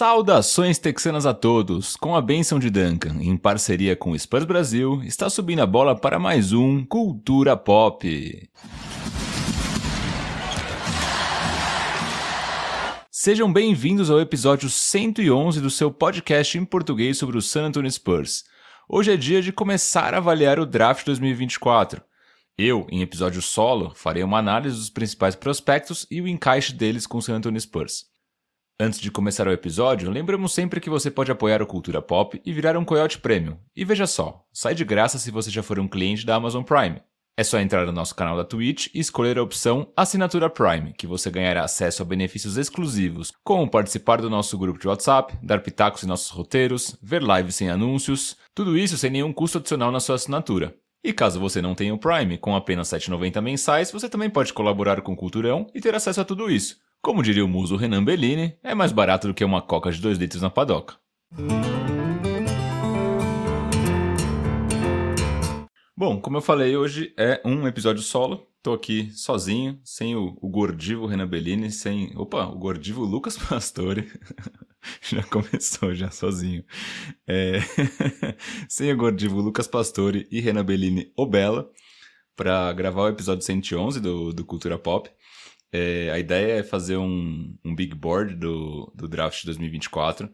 Saudações texanas a todos! Com a benção de Duncan, em parceria com o Spurs Brasil, está subindo a bola para mais um Cultura Pop. Sejam bem-vindos ao episódio 111 do seu podcast em português sobre o San Antonio Spurs. Hoje é dia de começar a avaliar o draft 2024. Eu, em episódio solo, farei uma análise dos principais prospectos e o encaixe deles com o San Antonio Spurs. Antes de começar o episódio, lembramos sempre que você pode apoiar o Cultura Pop e virar um Coyote Premium. E veja só, sai de graça se você já for um cliente da Amazon Prime. É só entrar no nosso canal da Twitch e escolher a opção Assinatura Prime, que você ganhará acesso a benefícios exclusivos, como participar do nosso grupo de WhatsApp, dar pitacos em nossos roteiros, ver lives sem anúncios, tudo isso sem nenhum custo adicional na sua assinatura. E caso você não tenha o Prime, com apenas R$ 7,90 mensais, você também pode colaborar com o Culturão e ter acesso a tudo isso. Como diria o muso Renan Bellini, é mais barato do que uma coca de 2 litros na padoca. Bom, como eu falei, hoje é um episódio solo. Tô aqui sozinho, sem o, o gordivo Renan Bellini, sem. Opa, o gordivo Lucas Pastore. já começou, já sozinho. É... sem o gordivo Lucas Pastore e Renan Bellini Obela, para gravar o episódio 111 do, do Cultura Pop. É, a ideia é fazer um, um big board do, do draft 2024.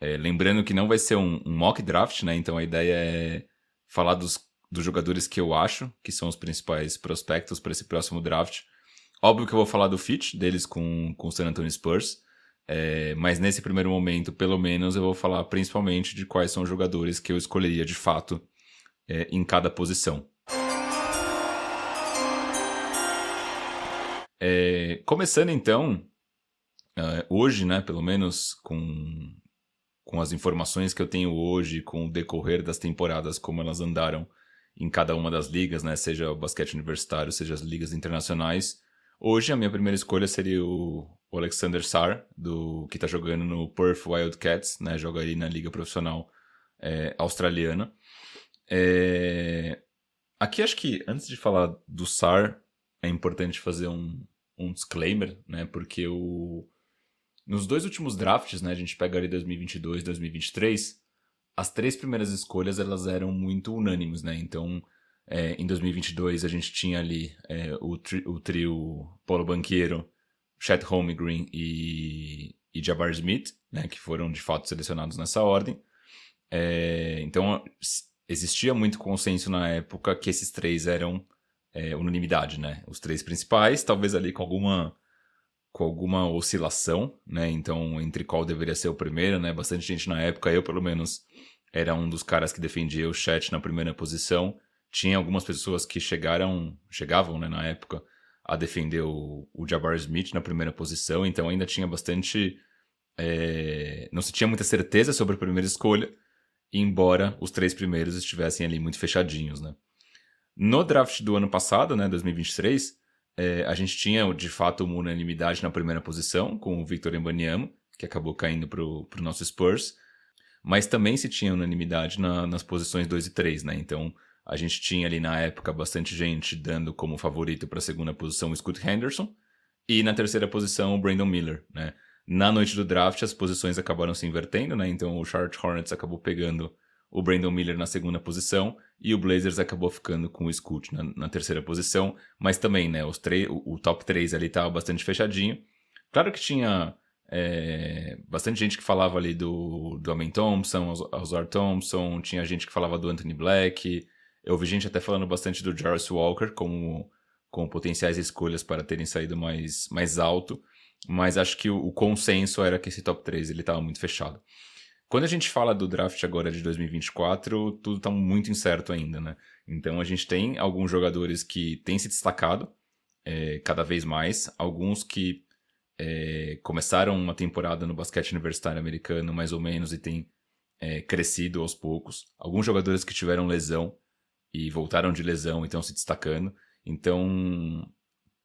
É, lembrando que não vai ser um, um, mock draft, né? Então a ideia é falar dos, dos jogadores que eu acho que são os principais prospectos para esse próximo draft. Óbvio que eu vou falar do fit deles com, com o San Antonio Spurs. É, mas nesse primeiro momento, pelo menos, eu vou falar principalmente de quais são os jogadores que eu escolheria de fato é, em cada posição. É, começando então, uh, hoje, né, pelo menos com, com as informações que eu tenho hoje, com o decorrer das temporadas, como elas andaram em cada uma das ligas, né, seja o basquete universitário, seja as ligas internacionais. Hoje a minha primeira escolha seria o Alexander Sar, do, que está jogando no Perth Wildcats, né, joga ali na liga profissional é, australiana. É, aqui acho que antes de falar do Sar, é importante fazer um, um disclaimer, né? Porque o nos dois últimos drafts, né, a gente pega ali 2022, 2023, as três primeiras escolhas elas eram muito unânimes, né? Então, é, em 2022 a gente tinha ali é, o, tri, o trio Paulo Banqueiro, Chet Holmgren e, e Jabbar Smith, né, que foram de fato selecionados nessa ordem. É, então, existia muito consenso na época que esses três eram é, unanimidade, né? Os três principais, talvez ali com alguma com alguma oscilação, né? Então, entre qual deveria ser o primeiro, né? Bastante gente na época, eu pelo menos era um dos caras que defendia o chat na primeira posição. Tinha algumas pessoas que chegaram, chegavam, né, na época, a defender o, o Smith na primeira posição, então ainda tinha bastante. É... não se tinha muita certeza sobre a primeira escolha, embora os três primeiros estivessem ali muito fechadinhos, né? No draft do ano passado, né, 2023, é, a gente tinha de fato uma unanimidade na primeira posição com o Victor Embanyama, que acabou caindo para o nosso Spurs, mas também se tinha unanimidade na, nas posições 2 e 3, né? Então a gente tinha ali na época bastante gente dando como favorito para a segunda posição o Scoot Henderson e na terceira posição o Brandon Miller, né? Na noite do draft as posições acabaram se invertendo, né? Então o Charlotte Hornets acabou pegando o Brandon Miller na segunda posição e o Blazers acabou ficando com o Scoot na, na terceira posição, mas também, né, os o, o top 3 ali estava bastante fechadinho. Claro que tinha é, bastante gente que falava ali do, do Amen Thompson, Ozar Thompson, tinha gente que falava do Anthony Black, eu vi gente até falando bastante do Jarvis Walker como, como potenciais escolhas para terem saído mais, mais alto, mas acho que o, o consenso era que esse top 3 ele estava muito fechado. Quando a gente fala do draft agora de 2024, tudo está muito incerto ainda, né? Então a gente tem alguns jogadores que têm se destacado é, cada vez mais, alguns que é, começaram uma temporada no basquete universitário americano mais ou menos e têm é, crescido aos poucos, alguns jogadores que tiveram lesão e voltaram de lesão e estão se destacando. Então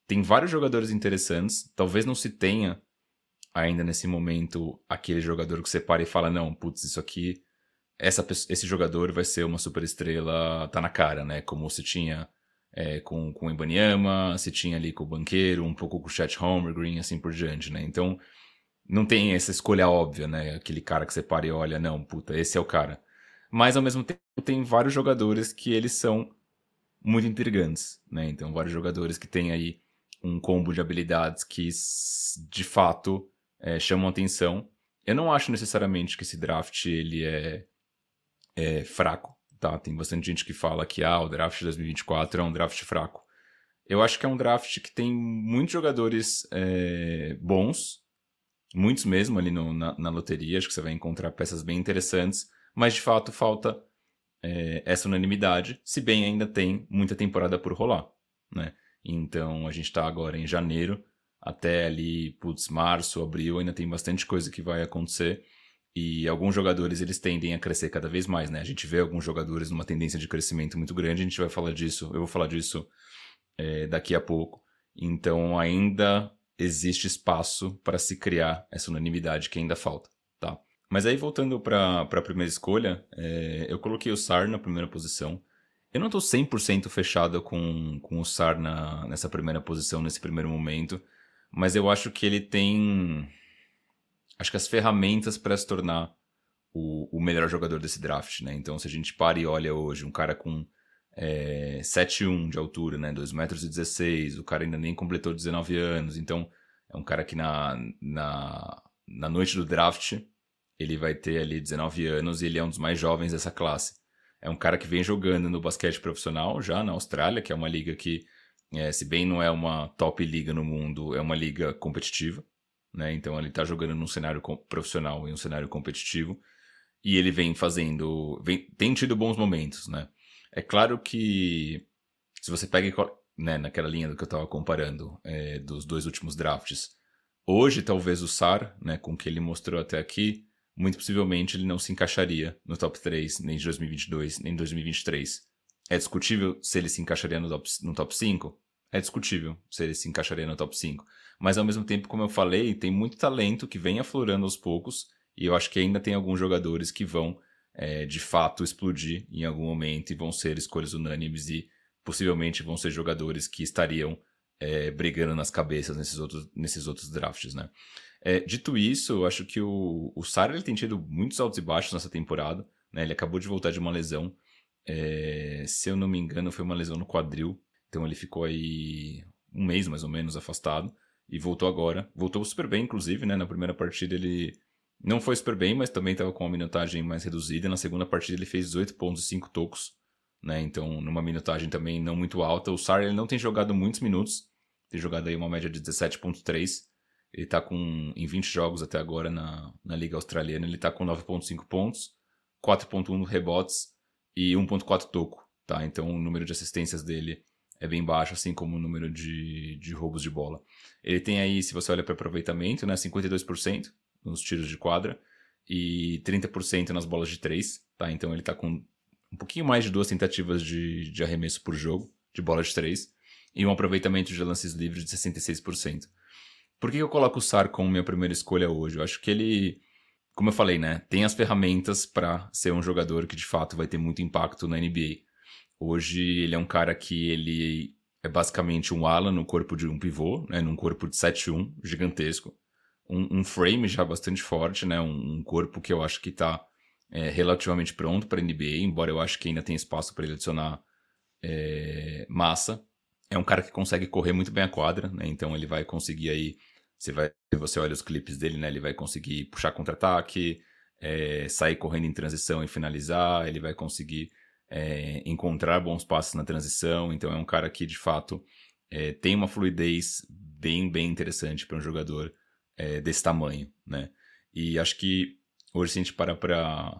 tem vários jogadores interessantes, talvez não se tenha ainda nesse momento aquele jogador que você para e fala, não, putz, isso aqui, essa, esse jogador vai ser uma super estrela, tá na cara, né? Como se tinha é, com, com o Ibaniama, se tinha ali com o Banqueiro, um pouco com o Chet Green assim por diante, né? Então, não tem essa escolha óbvia, né? Aquele cara que você para e olha, não, puta, esse é o cara. Mas ao mesmo tempo tem vários jogadores que eles são muito intrigantes, né? Então vários jogadores que têm aí um combo de habilidades que de fato é, chamam atenção. Eu não acho necessariamente que esse draft ele é, é fraco, tá? Tem bastante gente que fala que ah, o draft de 2024 é um draft fraco. Eu acho que é um draft que tem muitos jogadores é, bons, muitos mesmo ali no, na, na, loteria. Acho que você vai encontrar peças bem interessantes, mas de fato falta é, essa unanimidade, se bem ainda tem muita temporada por rolar, né? Então a gente está agora em janeiro, até ali, putz, março, abril, ainda tem bastante coisa que vai acontecer. E alguns jogadores eles tendem a crescer cada vez mais, né? A gente vê alguns jogadores numa tendência de crescimento muito grande, a gente vai falar disso, eu vou falar disso é, daqui a pouco. Então ainda existe espaço para se criar essa unanimidade que ainda falta, tá? Mas aí voltando para a primeira escolha, é, eu coloquei o Sar na primeira posição. Eu não estou 100% fechado com, com o Sar na, nessa primeira posição, nesse primeiro momento, mas eu acho que ele tem acho que as ferramentas para se tornar o, o, melhor jogador desse draft, né? Então, se a gente para e olha hoje, um cara com é, 7'1 de altura, né? 2 metros e 16, o cara ainda nem completou 19 anos, então é um cara que na, na, na noite do draft ele vai ter ali 19 anos e ele é um dos mais jovens dessa classe. É um cara que vem jogando no basquete profissional já na Austrália, que é uma liga que, é, se bem não é uma top liga no mundo, é uma liga competitiva. Né? Então ele está jogando num cenário profissional e um cenário competitivo. E ele vem fazendo. Vem, tem tido bons momentos, né? É claro que se você pega né, naquela linha do que eu estava comparando é, dos dois últimos drafts, hoje talvez o SAR, né, com o que ele mostrou até aqui, muito possivelmente ele não se encaixaria no top 3 nem de 2022, nem de 2023. É discutível se ele se encaixaria no top, no top 5? É discutível se ele se encaixaria no top 5. Mas ao mesmo tempo, como eu falei, tem muito talento que vem aflorando aos poucos e eu acho que ainda tem alguns jogadores que vão é, de fato explodir em algum momento e vão ser escolhas unânimes e possivelmente vão ser jogadores que estariam é, brigando nas cabeças nesses outros, nesses outros drafts, né? É, dito isso, eu acho que o, o ele tem tido muitos altos e baixos nessa temporada. Né? Ele acabou de voltar de uma lesão. É, se eu não me engano, foi uma lesão no quadril. Então ele ficou aí um mês mais ou menos afastado. E voltou agora. Voltou super bem, inclusive, né? Na primeira partida ele não foi super bem, mas também estava com uma minutagem mais reduzida. Na segunda partida ele fez 18 pontos e 5 tocos. Né? Então, numa minutagem também não muito alta. O Sar ele não tem jogado muitos minutos. Tem jogado aí uma média de 17.3. Ele tá com, em 20 jogos até agora na, na Liga Australiana, ele tá com 9.5 pontos, 4.1 rebotes e 1.4 toco, tá? Então o número de assistências dele é bem baixo, assim como o número de, de roubos de bola. Ele tem aí, se você olha para aproveitamento, né, 52% nos tiros de quadra e 30% nas bolas de 3, tá? Então ele tá com um pouquinho mais de duas tentativas de, de arremesso por jogo, de bola de 3, e um aproveitamento de lances livres de 66%. Por que eu coloco o Sar como minha primeira escolha hoje? Eu acho que ele, como eu falei, né, tem as ferramentas para ser um jogador que de fato vai ter muito impacto na NBA. Hoje ele é um cara que ele é basicamente um ala no corpo de um pivô, né, num corpo de 7-1, gigantesco. Um, um, frame já bastante forte, né, um, um corpo que eu acho que está é, relativamente pronto para NBA, embora eu acho que ainda tem espaço para ele adicionar é, massa. É um cara que consegue correr muito bem a quadra, né? Então ele vai conseguir aí você vai, você olha os clipes dele, né? Ele vai conseguir puxar contra-ataque, é, sair correndo em transição e finalizar. Ele vai conseguir é, encontrar bons passos na transição. Então é um cara que de fato é, tem uma fluidez bem, bem interessante para um jogador desse tamanho, né? E acho que hoje se a gente parar para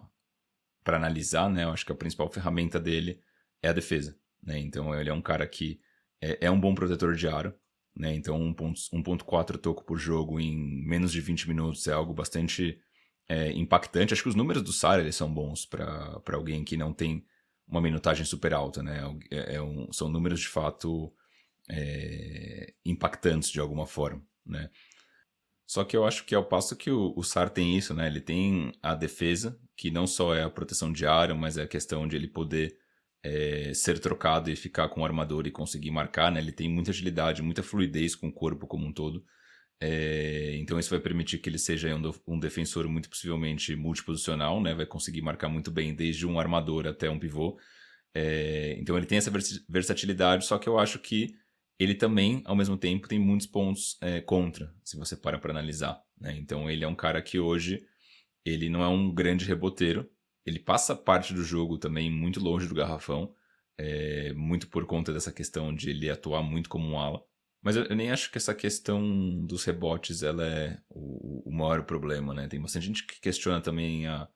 para analisar, né? Eu acho que a principal ferramenta dele é a defesa, né? Então ele é um cara que é, é um bom protetor de aro. Né? Então 1.4 toco por jogo em menos de 20 minutos é algo bastante é, impactante. Acho que os números do Sara eles são bons para alguém que não tem uma minutagem super alta. Né? É, é um, são números de fato é, impactantes de alguma forma. Né? Só que eu acho que ao passo que o, o SAR tem isso, né? Ele tem a defesa, que não só é a proteção de área, mas é a questão de ele poder é, ser trocado e ficar com o armador e conseguir marcar, né? Ele tem muita agilidade, muita fluidez com o corpo como um todo. É, então isso vai permitir que ele seja um, um, defensor muito possivelmente multiposicional, né? Vai conseguir marcar muito bem desde um armador até um pivô. É, então ele tem essa versatilidade, só que eu acho que ele também, ao mesmo tempo, tem muitos pontos é, contra, se você para para analisar. Né? Então ele é um cara que hoje ele não é um grande reboteiro, ele passa parte do jogo também muito longe do garrafão, é, muito por conta dessa questão de ele atuar muito como um ala. Mas eu, eu, nem acho que essa questão dos rebotes ela é o, o, maior problema, né? Tem bastante gente que questiona também a,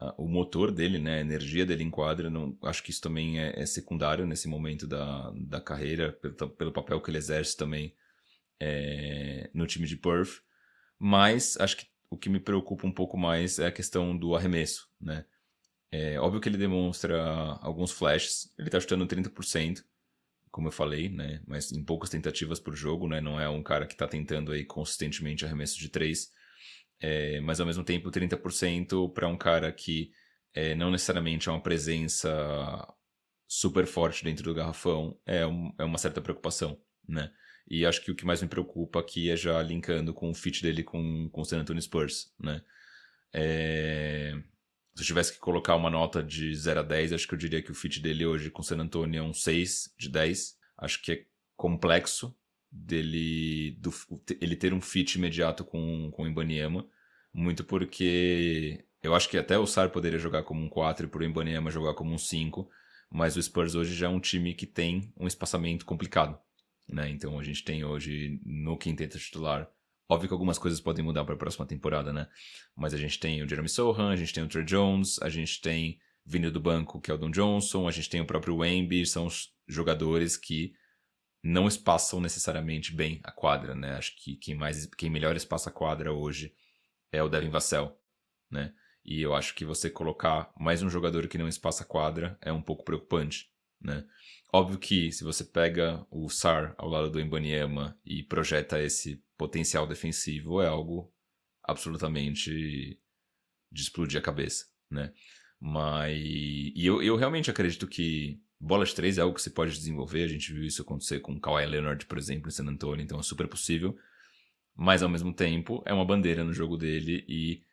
a, o motor dele, né? A energia dele em quadra. Não, acho que isso também é, é secundário nesse momento da, da carreira, pelo, pelo papel que ele exerce também é, no time de Perth. Mas acho que o que me preocupa um pouco mais é a questão do arremesso, né? É óbvio que ele demonstra alguns flashes, ele está chutando 30%, como eu falei, né? Mas em poucas tentativas por jogo, né? Não é um cara que está tentando aí consistentemente arremesso de três. É, mas ao mesmo tempo 30% para um cara que é, não necessariamente é uma presença super forte dentro do garrafão é, um, é uma certa preocupação, né? E acho que o que mais me preocupa aqui é já linkando com o fit dele com, com o San Antonio Spurs, né? É... Se eu tivesse que colocar uma nota de 0 a 10, acho que eu diria que o fit dele hoje com o San Antonio é um 6 de 10. Acho que é complexo dele do, ele ter um fit imediato com, com o Ibaniama, muito porque eu acho que até o Sar poderia jogar como um 4 e por Ibaniama jogar como um 5, mas o Spurs hoje já é um time que tem um espaçamento complicado. Né? Então a gente tem hoje no quinteto titular Óbvio que algumas coisas podem mudar para a próxima temporada, né? Mas a gente tem o Jeremy Sohan, a gente tem o Trey Jones, a gente tem vindo do banco, que é o Don Johnson, a gente tem o próprio Wemby, são jogadores que não espaçam necessariamente bem a quadra, né? Acho que quem mais, quem melhor espaça a quadra hoje é o Devin Vassell, né? E eu acho que você colocar mais um jogador que não espaça a quadra é um pouco preocupante, né? Óbvio que se você pega o Sar ao lado do Embanyama e projeta esse potencial defensivo, é algo absolutamente de explodir a cabeça, né? Mas e eu, eu realmente acredito que bola de três é algo que você pode desenvolver. A gente viu isso acontecer com o Kawhi Leonard, por exemplo, em San Antonio, então é super possível. Mas ao mesmo tempo é uma bandeira no jogo dele e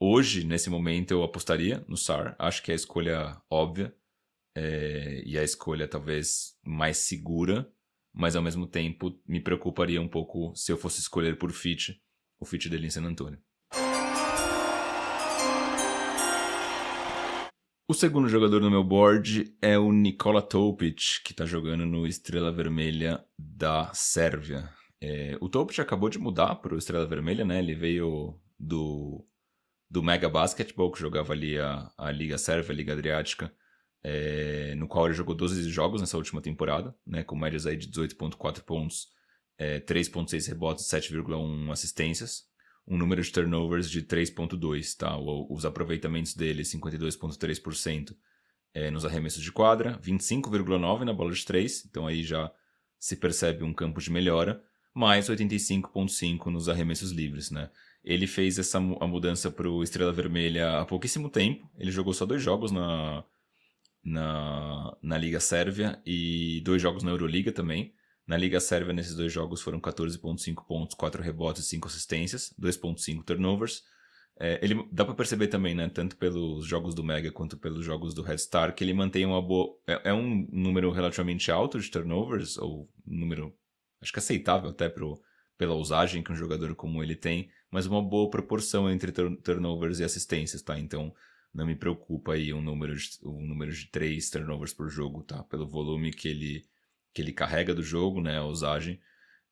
hoje, nesse momento, eu apostaria no Sar. Acho que é a escolha óbvia é, e a escolha talvez mais segura, mas ao mesmo tempo me preocuparia um pouco se eu fosse escolher por fit, o fit dele em San Antonio. O segundo jogador no meu board é o Nikola Topic, que está jogando no Estrela Vermelha da Sérvia. É, o Topic acabou de mudar para o Estrela Vermelha, né? Ele veio do, do Mega Basketball, que jogava ali a, a Liga Sérvia, a Liga Adriática é, no qual ele jogou 12 jogos nessa última temporada, né, com médias aí de 18,4 pontos, é, 3,6 rebotes, 7,1 assistências, um número de turnovers de 3,2, tá? Os aproveitamentos dele, 52,3% é, nos arremessos de quadra, 25,9% na bola de 3, então aí já se percebe um campo de melhora, mais 85,5% nos arremessos livres, né? Ele fez essa a mudança para o Estrela Vermelha há pouquíssimo tempo, ele jogou só dois jogos na na, na Liga Sérvia e dois jogos na Euroliga também. Na Liga Sérvia, nesses dois jogos, foram 14,5 pontos, 4 rebotes e 5 assistências, 2,5 turnovers. É, ele dá para perceber também, né, tanto pelos jogos do Mega quanto pelos jogos do Red Star, que ele mantém uma boa. É, é um número relativamente alto de turnovers, ou um número acho que aceitável até pro, pela usagem que um jogador como ele tem, mas uma boa proporção entre turnovers e assistências, tá? Então não me preocupa aí um número de, um número de três turnovers por jogo, tá? Pelo volume que ele, que ele carrega do jogo, né? A usagem,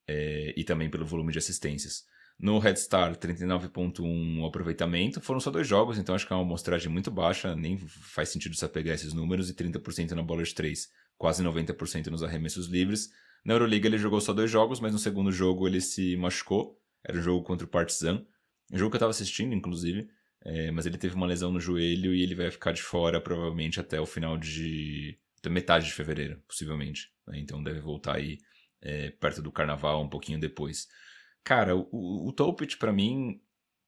é, e também pelo volume de assistências. No Red Star, 39,1 aproveitamento. Foram só dois jogos, então acho que é uma amostragem muito baixa, nem faz sentido você pegar esses números. E 30% na bola de 3, quase 90% nos arremessos livres. Na Euroliga ele jogou só dois jogos, mas no segundo jogo ele se machucou. Era o um jogo contra o Partizan. Um jogo que eu estava assistindo, inclusive. É, mas ele teve uma lesão no joelho e ele vai ficar de fora provavelmente até o final de. até metade de fevereiro, possivelmente. Né? Então deve voltar aí é, perto do carnaval, um pouquinho depois. Cara, o, o Topit, para mim,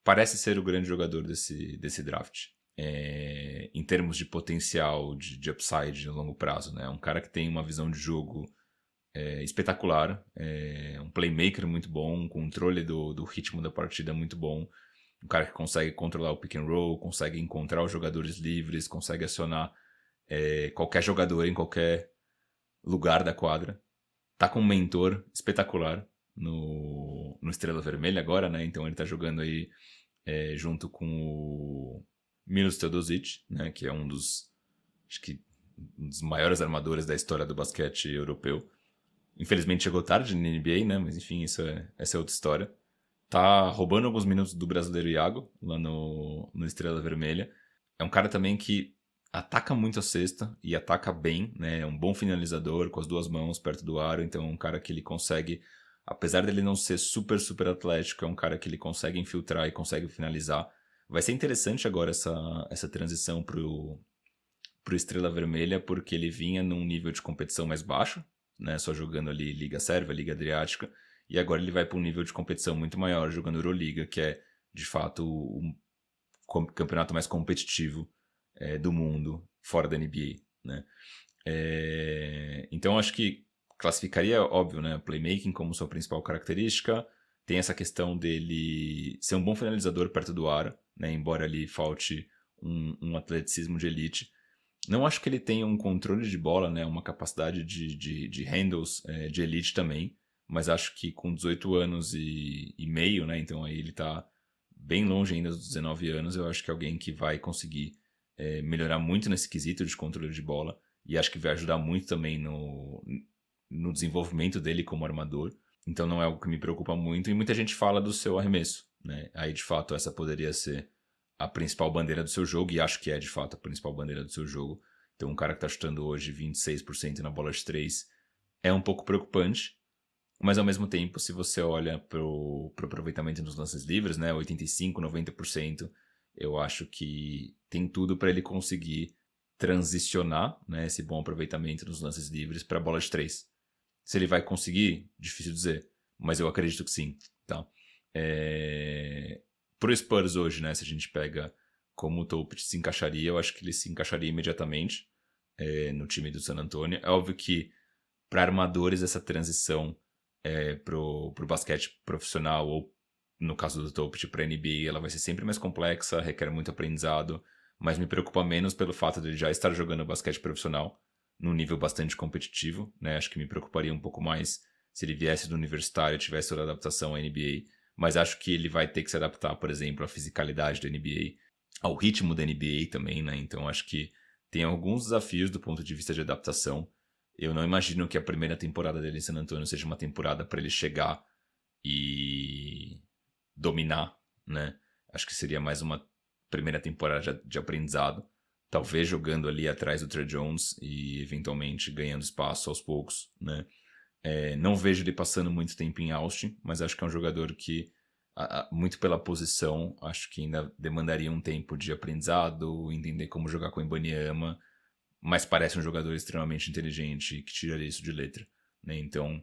parece ser o grande jogador desse, desse draft. É, em termos de potencial de, de upside no longo prazo, né? Um cara que tem uma visão de jogo é, espetacular, é um playmaker muito bom, um controle do, do ritmo da partida muito bom, um cara que consegue controlar o pick and roll, consegue encontrar os jogadores livres, consegue acionar é, qualquer jogador em qualquer lugar da quadra. Tá com um mentor espetacular no, no Estrela Vermelha agora, né? Então ele tá jogando aí é, junto com o Milos Teodosic, né? Que é um dos, acho que, um dos maiores armadores da história do basquete europeu. Infelizmente chegou tarde na NBA, né? Mas enfim, isso é, essa é outra história. Tá roubando alguns minutos do brasileiro Iago, lá no, no Estrela Vermelha. É um cara também que ataca muito a cesta e ataca bem, né? É um bom finalizador com as duas mãos perto do aro, então é um cara que ele consegue, apesar dele não ser super, super atlético, é um cara que ele consegue infiltrar e consegue finalizar. Vai ser interessante agora essa, essa transição pro, pro Estrela Vermelha, porque ele vinha num nível de competição mais baixo, né? Só jogando ali Liga Sérvia, Liga Adriática, e agora ele vai para um nível de competição muito maior, jogando Euroliga, que é de fato o campeonato mais competitivo é, do mundo fora da NBA, né? É, então acho que classificaria, óbvio, né, playmaking como sua principal característica. Tem essa questão dele ser um bom finalizador perto do ar, né, embora ali falte um, um atleticismo de elite. Não acho que ele tenha um controle de bola, né, uma capacidade de, de, de handles é, de elite também, mas acho que com 18 anos e, e meio, né, então aí ele está bem longe ainda dos 19 anos, eu acho que é alguém que vai conseguir é, melhorar muito nesse quesito de controle de bola e acho que vai ajudar muito também no, no desenvolvimento dele como armador. Então não é algo que me preocupa muito e muita gente fala do seu arremesso, né? Aí de fato essa poderia ser a principal bandeira do seu jogo e acho que é de fato a principal bandeira do seu jogo. Então um cara que está chutando hoje 26% na bola de 3 é um pouco preocupante, mas ao mesmo tempo, se você olha para o aproveitamento nos lances livres, né, 85, 90%, eu acho que tem tudo para ele conseguir transicionar né, esse bom aproveitamento nos lances livres para bola de três. Se ele vai conseguir, difícil dizer, mas eu acredito que sim. Tá? É... Pro Spurs hoje, né, se a gente pega como o Topit se encaixaria, eu acho que ele se encaixaria imediatamente é, no time do San Antonio. É óbvio que para armadores essa transição é, pro, pro basquete profissional ou no caso do Topit para NBA, ela vai ser sempre mais complexa, requer muito aprendizado, mas me preocupa menos pelo fato de já estar jogando basquete profissional num nível bastante competitivo, né? Acho que me preocuparia um pouco mais se ele viesse do universitário e tivesse toda a adaptação à NBA, mas acho que ele vai ter que se adaptar, por exemplo, à fisicalidade da NBA, ao ritmo da NBA também, né? Então acho que tem alguns desafios do ponto de vista de adaptação. Eu não imagino que a primeira temporada dele em San Antonio seja uma temporada para ele chegar e dominar, né? Acho que seria mais uma primeira temporada de aprendizado, talvez jogando ali atrás do Trey Jones e eventualmente ganhando espaço aos poucos, né? É, não vejo ele passando muito tempo em Austin, mas acho que é um jogador que, muito pela posição, acho que ainda demandaria um tempo de aprendizado, entender como jogar com o Ibaniama, mas parece um jogador extremamente inteligente que tiraria isso de letra, né? Então,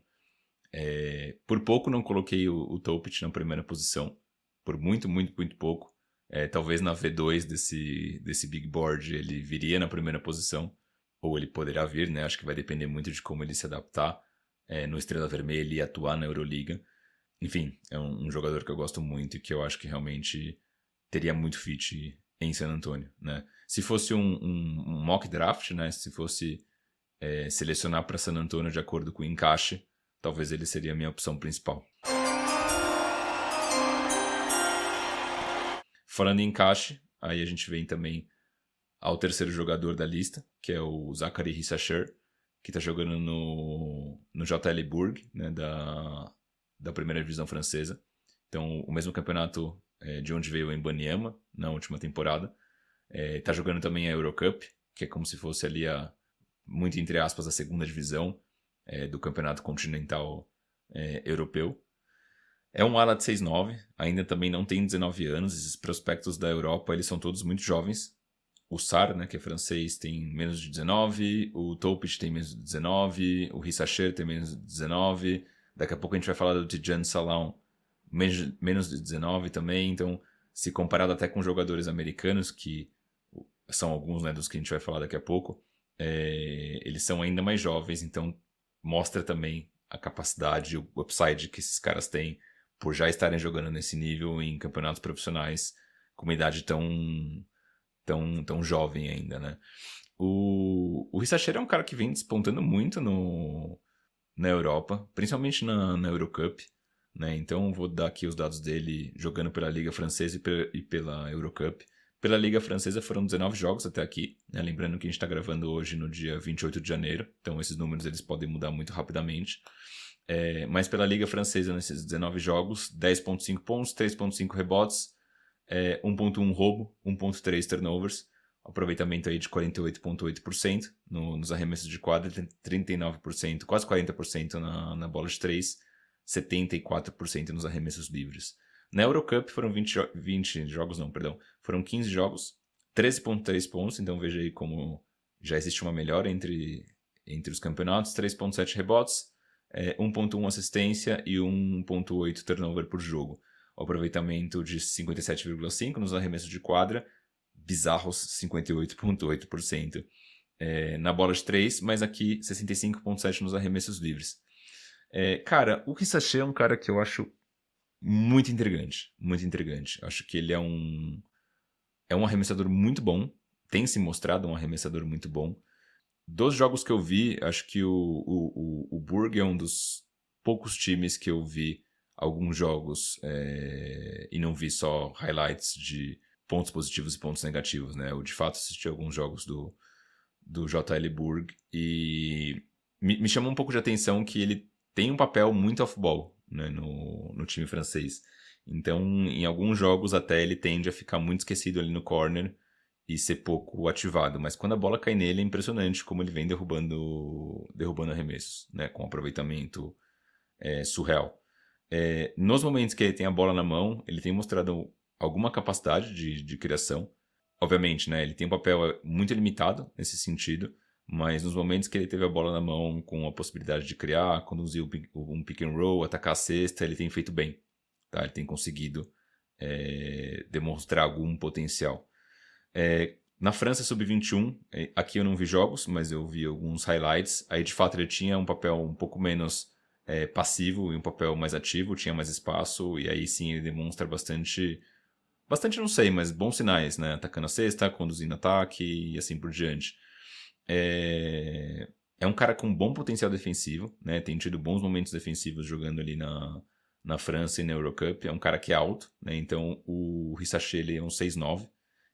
é, por pouco não coloquei o, o Topit na primeira posição. Por muito, muito, muito pouco. É, talvez na V2 desse, desse big board ele viria na primeira posição. Ou ele poderá vir, né? Acho que vai depender muito de como ele se adaptar é, no Estrela Vermelha e atuar na Euroliga. Enfim, é um, um, jogador que eu gosto muito e que eu acho que realmente teria muito fit em San Antonio, né? Se fosse um, um, um mock draft, né? Se fosse é, selecionar para San Antonio de acordo com o encaixe, talvez ele seria a minha opção principal. Falando em encaixe, aí a gente vem também ao terceiro jogador da lista, que é o Zachary Hissacher, que está jogando no, no JL Bourg, né, da, da primeira divisão francesa. Então, o mesmo campeonato é, de onde veio o Embanyama na última temporada. Está é, jogando também a Eurocup, que é como se fosse ali a, muito entre aspas, a segunda divisão é, do campeonato continental é, europeu. É um ala de 6'9", ainda também não tem 19 anos, esses prospectos da Europa eles são todos muito jovens. O Sar, né, que é francês, tem menos de 19, o Topich tem menos de 19, o Rissacher tem menos de 19, daqui a pouco a gente vai falar do Tijan Salão, menos de 19 também, então se comparado até com jogadores americanos, que são alguns né, dos que a gente vai falar daqui a pouco, é, eles são ainda mais jovens, então mostra também a capacidade, o upside que esses caras têm por já estarem jogando nesse nível em campeonatos profissionais com uma idade tão tão, tão jovem ainda, né? O, o Rissacher é um cara que vem despontando muito no, na Europa, principalmente na, na Eurocup. Né? Então vou dar aqui os dados dele jogando pela Liga Francesa e pela, Eurocup. Pela Liga Francesa foram 19 jogos até aqui, né? lembrando que a gente está gravando hoje no dia 28 de janeiro, então esses números eles podem mudar muito rapidamente. É, mas pela Liga Francesa, nesses 19 jogos, 10.5 pontos, 3.5 rebotes, é, 1.1 roubo, 1.3 turnovers, aproveitamento aí de 48,8% no, nos arremessos de quadra, 39%, quase 40% na, na bola de 3, 74% nos arremessos livres. Na Eurocup foram 20, 20 jogos, não, perdão, foram 15 jogos, 13,3 pontos, então veja aí como já existe uma melhora entre, entre os campeonatos, 3,7 rebotes, é, 1,1 assistência e 1,8 turnover por jogo. O aproveitamento de 57,5 nos arremessos de quadra, bizarros 58,8%. É, na bola de 3, mas aqui 65,7% nos arremessos livres. É, cara, o Kissache é um cara que eu acho muito intrigante. Muito intrigante. Acho que ele é um. É um arremessador muito bom. Tem se mostrado um arremessador muito bom. Dos jogos que eu vi, acho que o, o, o, o Burg é um dos poucos times que eu vi alguns jogos é, e não vi só highlights de pontos positivos e pontos negativos, né? Eu de fato assisti alguns jogos do, do JL Burg e me, me chamou um pouco de atenção que ele tem um papel muito off-ball né, no, no time francês. Então, em alguns jogos até ele tende a ficar muito esquecido ali no corner e ser pouco ativado. Mas quando a bola cai nele é impressionante como ele vem derrubando, derrubando arremessos, né, com um aproveitamento é, surreal. É, nos momentos que ele tem a bola na mão, ele tem mostrado alguma capacidade de, de criação. Obviamente, né, ele tem um papel muito limitado nesse sentido, mas nos momentos que ele teve a bola na mão com a possibilidade de criar, conduzir um pick and roll, atacar a cesta, ele tem feito bem. Tá? Ele tem conseguido é, demonstrar algum potencial. É, na França Sub-21, é, aqui eu não vi jogos, mas eu vi alguns highlights. Aí de fato ele tinha um papel um pouco menos é, passivo e um papel mais ativo, tinha mais espaço, e aí sim ele demonstra bastante. Bastante não sei, mas bons sinais, né? Atacando a cesta, conduzindo ataque e assim por diante. É, é um cara com bom potencial defensivo, né? Tem tido bons momentos defensivos jogando ali na, na França e na Eurocup. É um cara que é alto, né? Então o Rissache ele é um 6'9".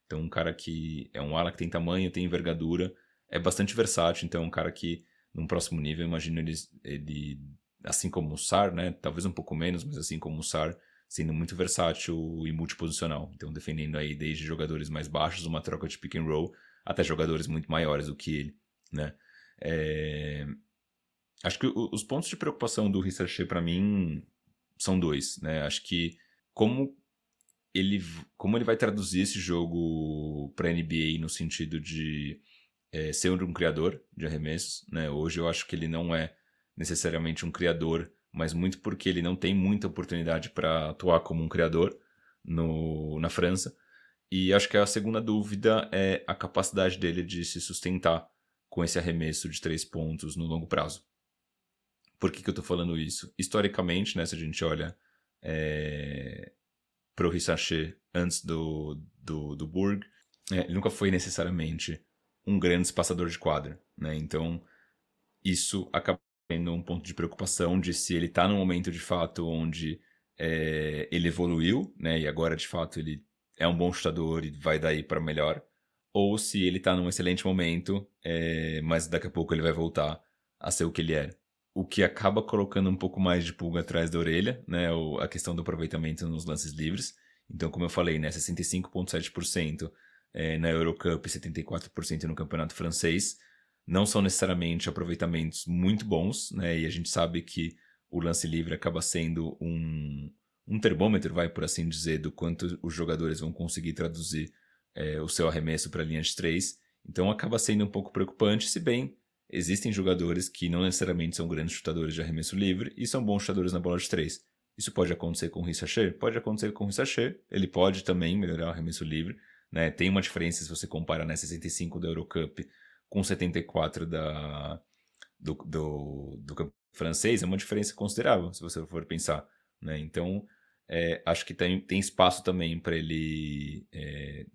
Então um cara que é um ala que tem tamanho, tem envergadura, é bastante versátil. Então é um cara que, num próximo nível, imagino ele, ele assim como o Sar, né? Talvez um pouco menos, mas assim como o Sar, sendo muito versátil e multiposicional. Então, defendendo aí desde jogadores mais baixos, uma troca de pick and roll, até jogadores muito maiores do que ele, né? É... Acho que os pontos de preocupação do Rissache para mim são dois, né? Acho que como ele, como ele vai traduzir esse jogo para NBA no sentido de é, ser um criador de arremessos, né? Hoje eu acho que ele não é necessariamente um criador, mas muito porque ele não tem muita oportunidade para atuar como um criador no, na França. E acho que a segunda dúvida é a capacidade dele de se sustentar com esse arremesso de três pontos no longo prazo. Por que, que eu estou falando isso? Historicamente, né, se a gente olha é, para o Rissache antes do, do, do Burg, é, ele nunca foi necessariamente um grande espaçador de quadra. Né? Então, isso acaba tendo um ponto de preocupação de se ele está num momento de fato onde é, ele evoluiu, né, e agora de fato ele é um bom chutador e vai daí para melhor, ou se ele está num excelente momento, é, mas daqui a pouco ele vai voltar a ser o que ele era. O que acaba colocando um pouco mais de pulga atrás da orelha, né, a questão do aproveitamento nos lances livres. Então, como eu falei, né, 65,7% é, na Eurocup, 74% no campeonato francês não são necessariamente aproveitamentos muito bons, né? E a gente sabe que o lance livre acaba sendo um, um termômetro, vai por assim dizer, do quanto os jogadores vão conseguir traduzir é, o seu arremesso para a linha de três. Então acaba sendo um pouco preocupante, se bem existem jogadores que não necessariamente são grandes chutadores de arremesso livre e são bons chutadores na bola de três. Isso pode acontecer com o Rissacher? Pode acontecer com o Rissacher. Ele pode também melhorar o arremesso livre. Né? Tem uma diferença se você compara né, 65 da Eurocup com 74 da, do, do, do francês é uma diferença considerável, se você for pensar. Né? Então, é, acho que tem, tem espaço também para ele é,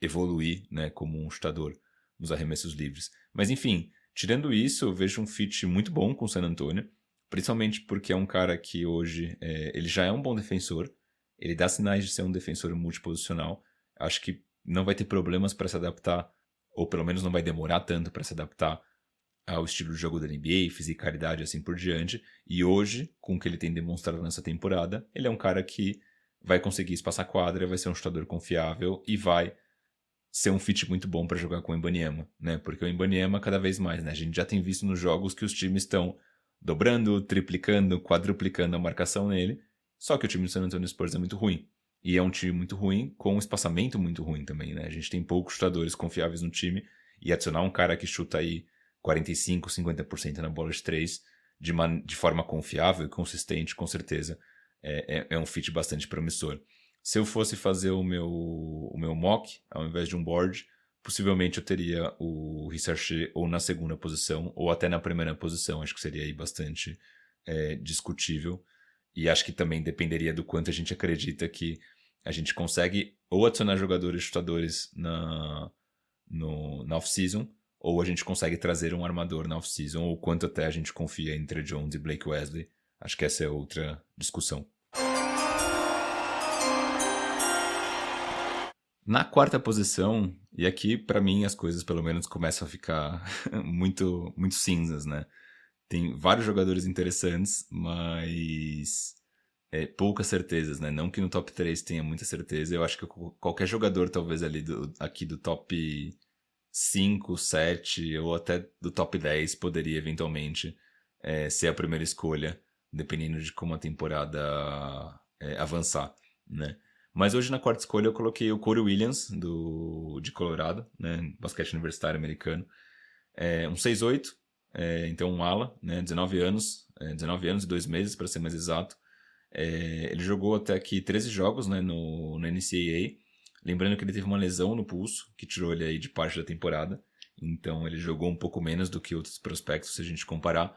evoluir né, como um chutador nos arremessos livres. Mas, enfim, tirando isso, eu vejo um fit muito bom com o San Antonio, principalmente porque é um cara que hoje é, ele já é um bom defensor, ele dá sinais de ser um defensor multiposicional. Acho que não vai ter problemas para se adaptar, ou pelo menos não vai demorar tanto para se adaptar ao estilo de jogo da NBA, fisicalidade e assim por diante. E hoje, com o que ele tem demonstrado nessa temporada, ele é um cara que vai conseguir espaçar quadra, vai ser um chutador confiável e vai ser um fit muito bom para jogar com o Ibaniema, né? Porque o Ibaniema cada vez mais, né? A gente já tem visto nos jogos que os times estão dobrando, triplicando, quadruplicando a marcação nele, só que o time do San Antonio Spurs é muito ruim. E é um time muito ruim, com um espaçamento muito ruim também, né? A gente tem poucos chutadores confiáveis no time, e adicionar um cara que chuta aí 45, 50% na bola de três de, de forma confiável e consistente, com certeza, é, é, é, um fit bastante promissor. Se eu fosse fazer o meu, o meu mock, ao invés de um board, possivelmente eu teria o Rissarcher ou na segunda posição, ou até na primeira posição. Acho que seria aí bastante é, discutível. E acho que também dependeria do quanto a gente acredita que a gente consegue ou adicionar jogadores chutadores na, no, na off-season, ou a gente consegue trazer um armador na off-season, ou quanto até a gente confia entre Jones e Blake Wesley. Acho que essa é outra discussão. Na quarta posição, e aqui para mim as coisas pelo menos começam a ficar muito muito cinzas, né? Tem vários jogadores interessantes, mas é, poucas certezas, né? Não que no top 3 tenha muita certeza. Eu acho que qualquer jogador, talvez ali do, aqui do top 5, 7 ou até do top 10 poderia eventualmente é, ser a primeira escolha, dependendo de como a temporada é, avançar, né? Mas hoje na quarta escolha eu coloquei o Corey Williams, do, de Colorado, né? Basquete universitário americano. É, um 6'8", é, então um ala, né? 19 anos, é, 19 anos e 2 meses para ser mais exato. É, ele jogou até aqui 13 jogos né, no, no NCAA Lembrando que ele teve uma lesão no pulso, que tirou ele aí de parte da temporada. Então ele jogou um pouco menos do que outros prospectos, se a gente comparar.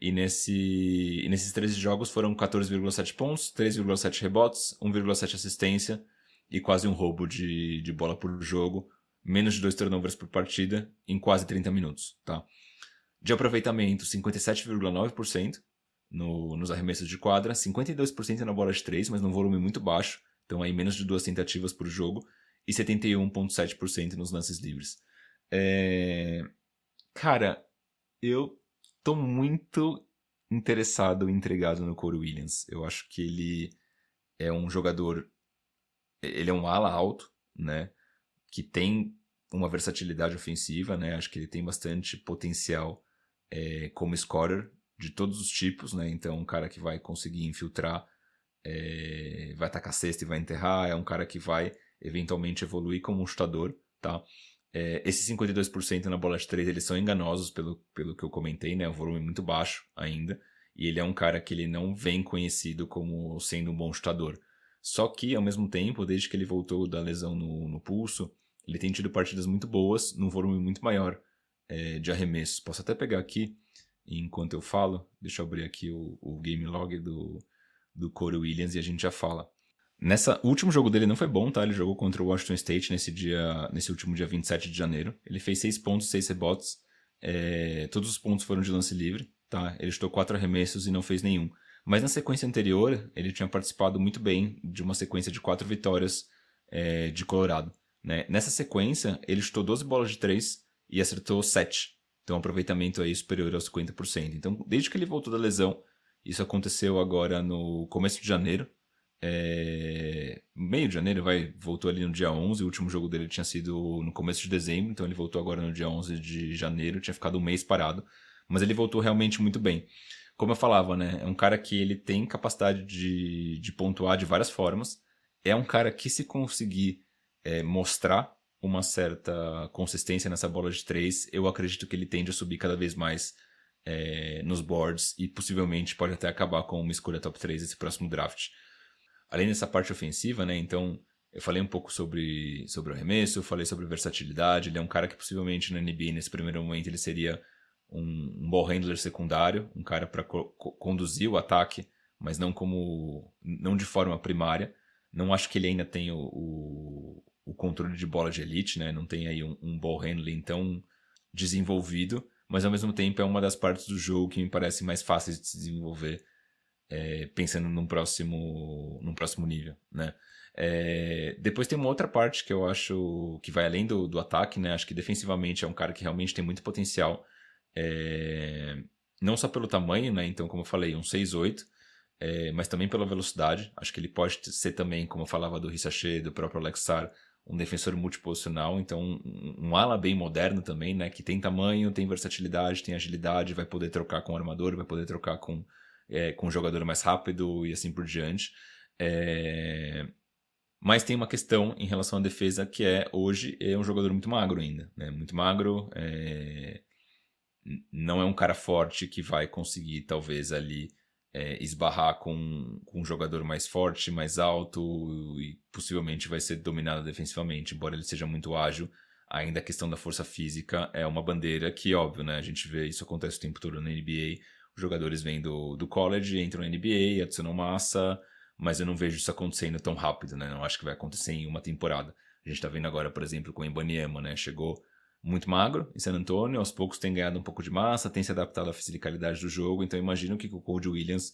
E, nesse, e nesses 13 jogos foram 14,7 pontos, 3,7 rebotes, 1,7 assistência e quase um roubo de, de bola por jogo, menos de dois turnovers por partida em quase 30 minutos. Tá? De aproveitamento, 57,9% no, nos arremessos de quadra, 52% na bola de 3, mas num volume muito baixo, então aí menos de duas tentativas por jogo e 71,7% nos lances livres. É... Cara, eu tô muito interessado e intrigado no Corey Williams. Eu acho que ele é um jogador. Ele é um ala alto, né? Que tem uma versatilidade ofensiva, né? Acho que ele tem bastante potencial é, como scorer de todos os tipos, né? Então, um cara que vai conseguir infiltrar é, vai atacar cesta e vai enterrar, é um cara que vai eventualmente evoluir como um chutador, tá? É, esses 52% na bola de 3 eles são enganosos pelo, pelo que eu comentei, né? O volume muito baixo ainda. E ele é um cara que ele não vem conhecido como sendo um bom chutador. Só que, ao mesmo tempo, desde que ele voltou da lesão no, no pulso, ele tem tido partidas muito boas, num volume muito maior é, de arremessos. Posso até pegar aqui, enquanto eu falo, deixa eu abrir aqui o, o game log do, do Corey Williams e a gente já fala. Nessa o último jogo dele não foi bom, tá? Ele jogou contra o Washington State nesse dia, nesse último dia 27 de janeiro. Ele fez 6 pontos, 6 rebotes. É, todos os pontos foram de lance livre, tá? Ele chutou 4 arremessos e não fez nenhum. Mas na sequência anterior, ele tinha participado muito bem de uma sequência de 4 vitórias é, de Colorado. Né? Nessa sequência, ele chutou 12 bolas de 3 e acertou 7. Então, aproveitamento aí superior aos 50%. Então, desde que ele voltou da lesão, isso aconteceu agora no começo de janeiro. É... Meio de janeiro, vai, voltou ali no dia 11. O último jogo dele tinha sido no começo de dezembro, então ele voltou agora no dia 11 de janeiro. Tinha ficado um mês parado, mas ele voltou realmente muito bem. Como eu falava, né? É um cara que ele tem capacidade de, de pontuar de várias formas. É um cara que, se conseguir é, mostrar uma certa consistência nessa bola de três, eu acredito que ele tende a subir cada vez mais é, nos boards e possivelmente pode até acabar com uma escolha top 3 esse próximo draft. Além dessa parte ofensiva, né? Então, eu falei um pouco sobre, sobre o arremesso, falei sobre versatilidade. Ele é um cara que possivelmente na NBA, nesse primeiro momento, ele seria um, um ball handler secundário, um cara para co conduzir o ataque, mas não como não de forma primária. Não acho que ele ainda tem o, o, o controle de bola de elite, né? Não tem aí um, um ball handling tão desenvolvido, mas ao mesmo tempo é uma das partes do jogo que me parece mais fáceis de se desenvolver, é, pensando num próximo, num próximo nível, né? É, depois tem uma outra parte que eu acho que vai além do, do ataque, né? Acho que defensivamente é um cara que realmente tem muito potencial. É, não só pelo tamanho, né? Então, como eu falei, um 6'8", é, mas também pela velocidade. Acho que ele pode ser também, como eu falava do Rissachet, do próprio Alexar, um defensor multiposicional, então um, um, ala bem moderno também, né? Que tem tamanho, tem versatilidade, tem agilidade, vai poder trocar com o armador, vai poder trocar com, é, com um jogador mais rápido e assim por diante. É... Mas tem uma questão em relação à defesa que é hoje é um jogador muito magro ainda, né? Muito magro, é... não é um cara forte que vai conseguir talvez ali é, esbarrar com, com um jogador mais forte, mais alto e possivelmente vai ser dominado defensivamente, embora ele seja muito ágil. Ainda a questão da força física é uma bandeira que, óbvio, né? A gente vê isso acontece o tempo todo na NBA. Os jogadores vêm do, do college, entram na NBA, adicionam massa, mas eu não vejo isso acontecendo tão rápido, né? Não acho que vai acontecer em uma temporada. A gente tá vendo agora, por exemplo, com o Embanyama, né? Chegou muito magro em San Antonio, aos poucos tem ganhado um pouco de massa, tem se adaptado à fisicalidade do jogo, então imagino que com o Cody Williams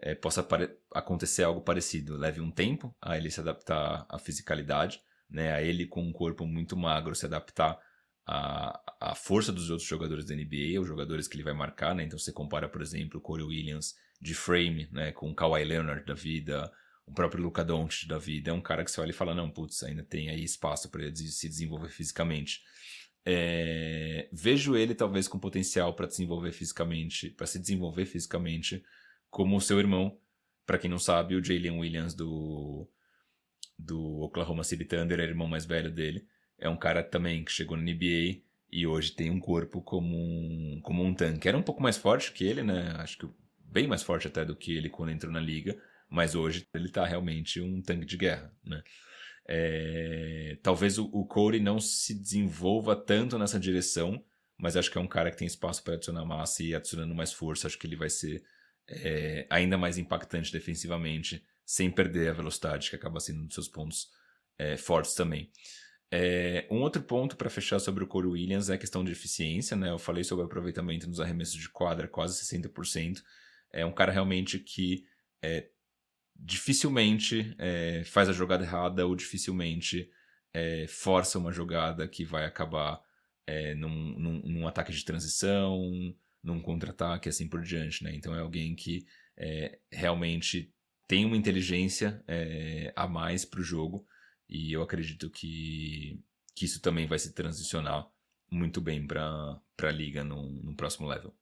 é, possa acontecer algo parecido. Leve um tempo a ele se adaptar à fisicalidade, né, a ele com um corpo muito magro se adaptar à, à força dos outros jogadores da NBA, os jogadores que ele vai marcar, né, então você compara, por exemplo, o Corey Williams de frame né, com o Kawhi Leonard da vida, o próprio Luca Doncic da vida, é um cara que você olha e fala, não, putz, ainda tem aí espaço para ele se desenvolver fisicamente. É, vejo ele talvez com potencial para desenvolver fisicamente, para se desenvolver fisicamente, como o seu irmão. Para quem não sabe, o Jalen Williams do do Oklahoma City Thunder, é o irmão mais velho dele. É um cara também que chegou na NBA e hoje tem um corpo como um, como um tanque. Era um pouco mais forte que ele, né? Acho que bem mais forte até do que ele quando entrou na liga, mas hoje ele tá realmente um tanque de guerra, né? É, talvez o, o Corey não se desenvolva tanto nessa direção, mas acho que é um cara que tem espaço para adicionar massa e adicionando mais força, acho que ele vai ser é, ainda mais impactante defensivamente, sem perder a velocidade, que acaba sendo um dos seus pontos é, fortes também. É, um outro ponto para fechar sobre o Corey Williams é a questão de eficiência. Né? Eu falei sobre o aproveitamento nos arremessos de quadra, quase 60%. É um cara realmente que é, dificilmente é, faz a jogada errada ou dificilmente é, força uma jogada que vai acabar é, num, num, num, ataque de transição, num contra-ataque, assim por diante. Né? Então é alguém que realmente tem uma inteligência a mais para o jogo e eu acredito que, que isso também vai se transicionar muito bem para a liga no, no próximo level.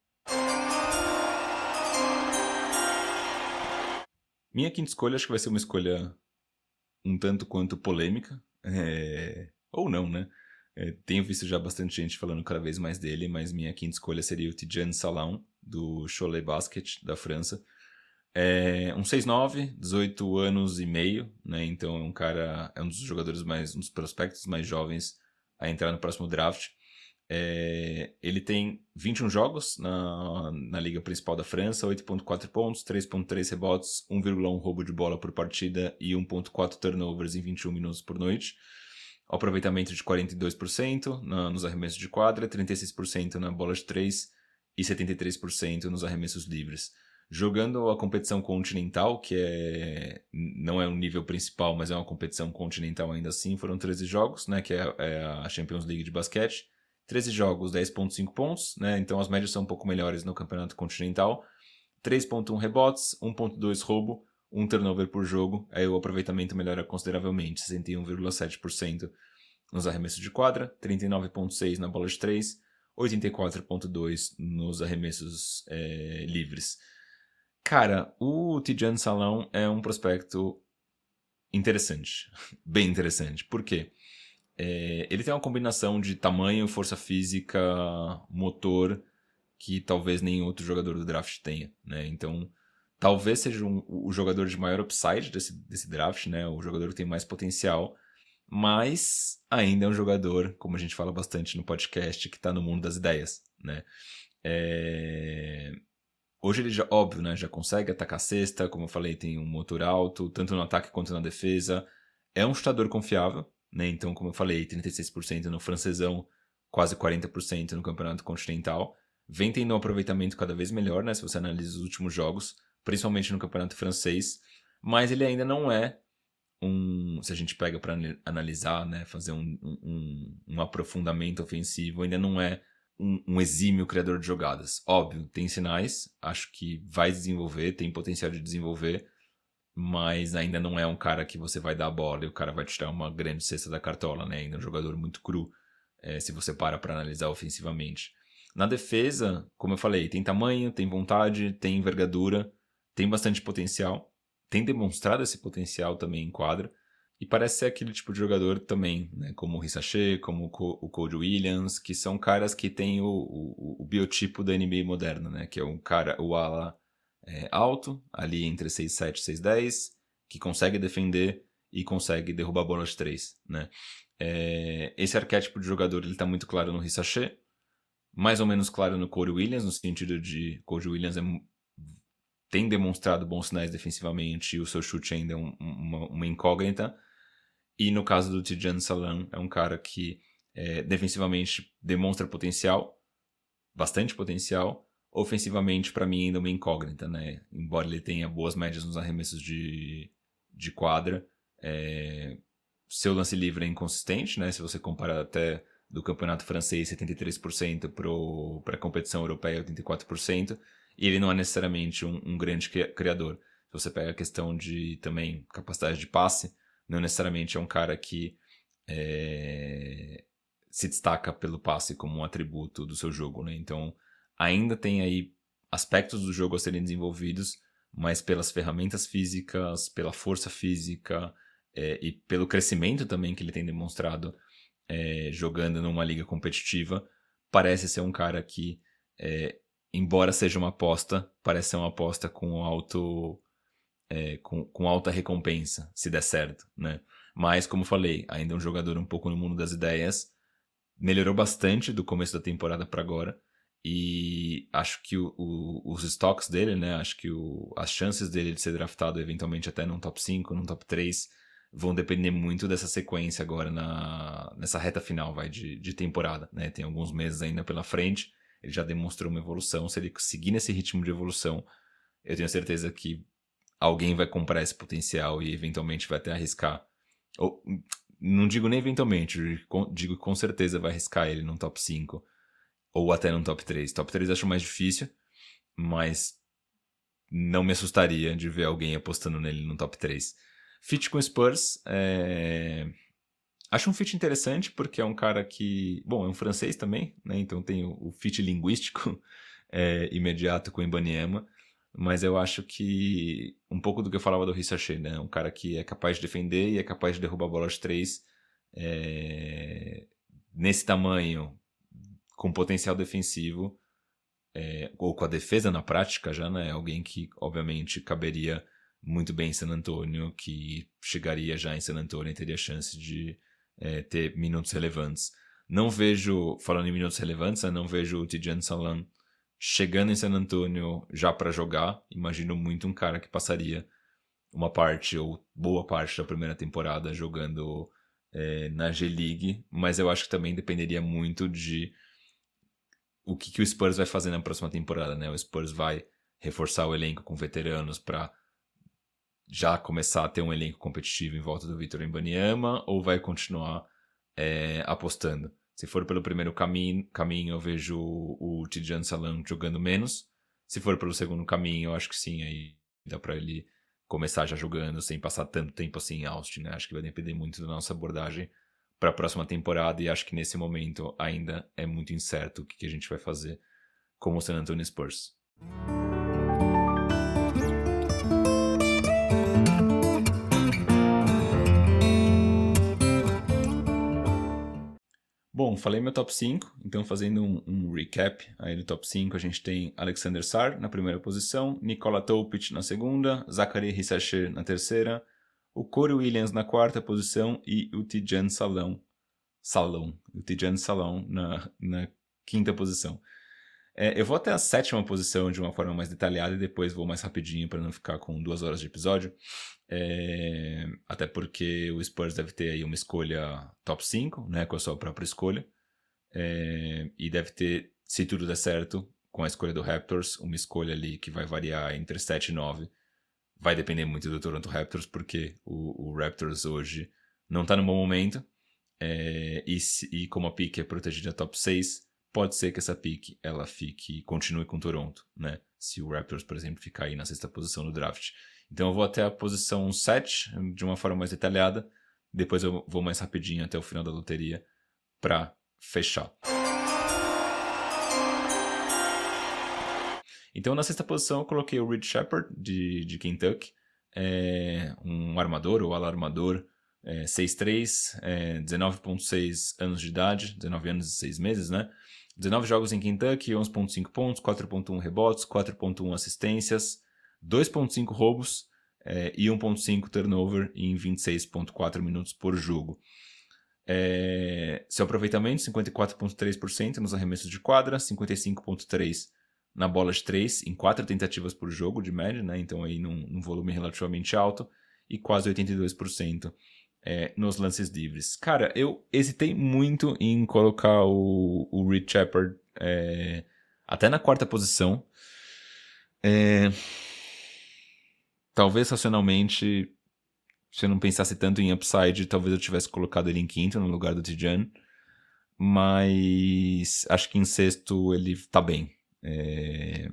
Minha quinta escolha acho que vai ser uma escolha um tanto quanto polêmica. É... Ou não, né? É, tenho visto já bastante gente falando cada vez mais dele, mas minha quinta escolha seria o Tijan Salão, do Cholet Basket, da França. É um 6'9", 18 anos e meio, né? Então é um cara, é um dos jogadores mais, um dos prospectos mais jovens a entrar no próximo draft. É, ele tem 21 jogos na, na liga principal da França, 8.4 pontos, 3.3 rebotes, 1,1 roubo de bola por partida e 1.4 turnovers em 21 minutos por noite. aproveitamento de 42% na, nos arremessos de quadra, 36% na bola de 3 e 73% nos arremessos livres. Jogando a competição continental, que é não é um nível principal, mas é uma competição continental ainda assim, foram 13 jogos, né, que é, é a Champions League de basquete 13 jogos, 10,5 pontos, né? Então as médias são um pouco melhores no campeonato continental. 3,1 rebotes, 1,2 roubo, 1 turnover por jogo. Aí o aproveitamento melhora consideravelmente, 61,7% nos arremessos de quadra, 39,6% na bola de 3, 84,2% nos arremessos é, livres. Cara, o Tijan Salão é um prospecto interessante, bem interessante. Por quê? É, ele tem uma combinação de tamanho, força física, motor, que talvez nenhum outro jogador do draft tenha, né? Então, talvez seja um, o jogador de maior upside desse, desse draft, né? O jogador que tem mais potencial, mas ainda é um jogador, como a gente fala bastante no podcast, que está no mundo das ideias, né? É... Hoje ele já, óbvio, né, já consegue atacar a cesta, como eu falei, tem um motor alto, tanto no ataque quanto na defesa. É um chutador confiável, né? Então, como eu falei, 36% no francesão, quase 40% no campeonato continental. Vem tendo um aproveitamento cada vez melhor, né? Se você analisa os últimos jogos, principalmente no campeonato francês. Mas ele ainda não é um. Se a gente pega para analisar, né? Fazer um, um, um aprofundamento ofensivo, ainda não é um, um, exímio criador de jogadas. Óbvio, tem sinais, acho que vai desenvolver, tem potencial de desenvolver, mas ainda não é um cara que você vai dar a bola e o cara vai te dar uma grande cesta da cartola, né? Ainda é um jogador muito cru, é, se você para para analisar ofensivamente. Na defesa, como eu falei, tem tamanho, tem vontade, tem envergadura, tem bastante potencial, tem demonstrado esse potencial também em quadra. E parece ser aquele tipo de jogador também, né? como o Rissachet, como o Cody Williams, que são caras que têm o, o, o, biotipo da NBA moderna, né? Que é um cara, o ala é, alto, ali entre 6'7 e 6'10, que consegue defender e consegue derrubar bolas de três, né? É, esse arquétipo de jogador está muito claro no Rissachet, mais ou menos claro no Corey Williams, no sentido de Corey Williams é, tem demonstrado bons sinais defensivamente e o seu chute ainda é um, uma, uma incógnita, e no caso do Tijan Salam, é um cara que é, defensivamente demonstra potencial, bastante potencial. Ofensivamente, para mim, ainda é uma incógnita, né? Embora ele tenha boas médias nos arremessos de, de quadra, é, seu lance livre é inconsistente, né? Se você comparar até do campeonato francês, 73% para a competição europeia, 84%, e ele não é necessariamente um, um grande criador. Se você pega a questão de também capacidade de passe, não necessariamente é um cara que é, se destaca pelo passe como um atributo do seu jogo, né? Então, ainda tem aí aspectos do jogo a serem desenvolvidos, mas pelas ferramentas físicas, pela força física é, e pelo crescimento também que ele tem demonstrado é, jogando numa liga competitiva, parece ser um cara que, é, embora seja uma aposta, parece ser uma aposta com alto é, com, com alta recompensa, se der certo, né? Mas, como falei, ainda é um jogador um pouco no mundo das ideias. Melhorou bastante do começo da temporada para agora. E acho que o, o, os stocks dele, né? Acho que o, as chances dele de ser draftado eventualmente até num top 5, num top 3, vão depender muito dessa sequência agora na, nessa reta final vai, de, de temporada. Né? Tem alguns meses ainda pela frente. Ele já demonstrou uma evolução. Se ele seguir nesse ritmo de evolução, eu tenho certeza que alguém vai comprar esse potencial e eventualmente vai até arriscar. Ou, não digo nem eventualmente, digo com certeza vai arriscar ele num top 5 ou até num top 3. Top 3 acho mais difícil, mas não me assustaria de ver alguém apostando nele no top 3. Fit com Spurs, é... acho um fit interessante porque é um cara que, bom, é um francês também, né? Então tem o, o fit linguístico é, imediato com o Ibaniema. Mas eu acho que um pouco do que eu falava do Rissachet, né? Um cara que é capaz de defender e é capaz de derrubar a bola de três é... nesse tamanho, com potencial defensivo, é... ou com a defesa na prática já, né? Alguém que, obviamente, caberia muito bem em San Antonio, que chegaria já em San Antonio e teria chance de é, ter minutos relevantes. Não vejo, falando em minutos relevantes, né? não vejo o Tijan Salam chegando em San Antonio já para jogar, imagino muito um cara que passaria uma parte ou boa parte da primeira temporada jogando é, na G-League, mas eu acho que também dependeria muito de o que, que o Spurs vai fazer na próxima temporada, né? O Spurs vai reforçar o elenco com veteranos para já começar a ter um elenco competitivo em volta do Vitor Embanyama ou vai continuar é, apostando? Se for pelo primeiro caminho, caminho eu vejo o Tijan Salam jogando menos. Se for pelo segundo caminho, eu acho que sim, aí dá para ele começar já jogando sem passar tanto tempo assim em Austin, né? Acho que vai depender muito da nossa abordagem para a próxima temporada e acho que nesse momento ainda é muito incerto o que, a gente vai fazer com o San Antonio Spurs. Bom, falei meu top 5, então fazendo um, um, recap aí do top 5, a gente tem Alexander Sar na primeira posição, Nikola Topic na segunda, Zachary Rissachet na terceira, o Corey Williams na quarta posição e o Tijan Salão, Salão, o Tijan Salão na, na quinta posição. É, eu vou até a sétima posição de uma forma mais detalhada e depois vou mais rapidinho para não ficar com duas horas de episódio. É, até porque o Spurs deve ter aí uma escolha top 5, né, com a sua própria escolha. É, e deve ter, se tudo der certo, com a escolha do Raptors, uma escolha ali que vai variar entre 7 e 9. Vai depender muito do Toronto Raptors, porque o, o Raptors hoje não está no bom momento. É, e, e, como a pick é protegida top 6, pode ser que essa pick ela fique continue com Toronto, né? Se o Raptors, por exemplo, ficar aí na sexta posição no draft. Então eu vou até a posição 7 de uma forma mais detalhada, depois eu vou mais rapidinho até o final da loteria para fechar. Então na sexta posição eu coloquei o Reed Shepard de, de Kentucky, é um armador ou alarmador é, 6'3", é, 19.6 anos de idade, 19 anos e 6 meses, né? 19 jogos em Kentucky, 11.5 pontos, 4.1 rebotes, 4.1 assistências, 2.5 roubos é, e 1.5 turnover em 26.4 minutos por jogo. É, seu aproveitamento, 54.3% nos arremessos de quadra, 55.3% na bola de 3, em 4 tentativas por jogo de média, né? então aí num, num volume relativamente alto, e quase 82% é, nos lances livres. Cara, eu hesitei muito em colocar o, o Reed Shepard é, até na quarta posição. É, talvez racionalmente, se eu não pensasse tanto em upside, talvez eu tivesse colocado ele em quinto no lugar do Tijan. Mas acho que em sexto ele tá bem. É,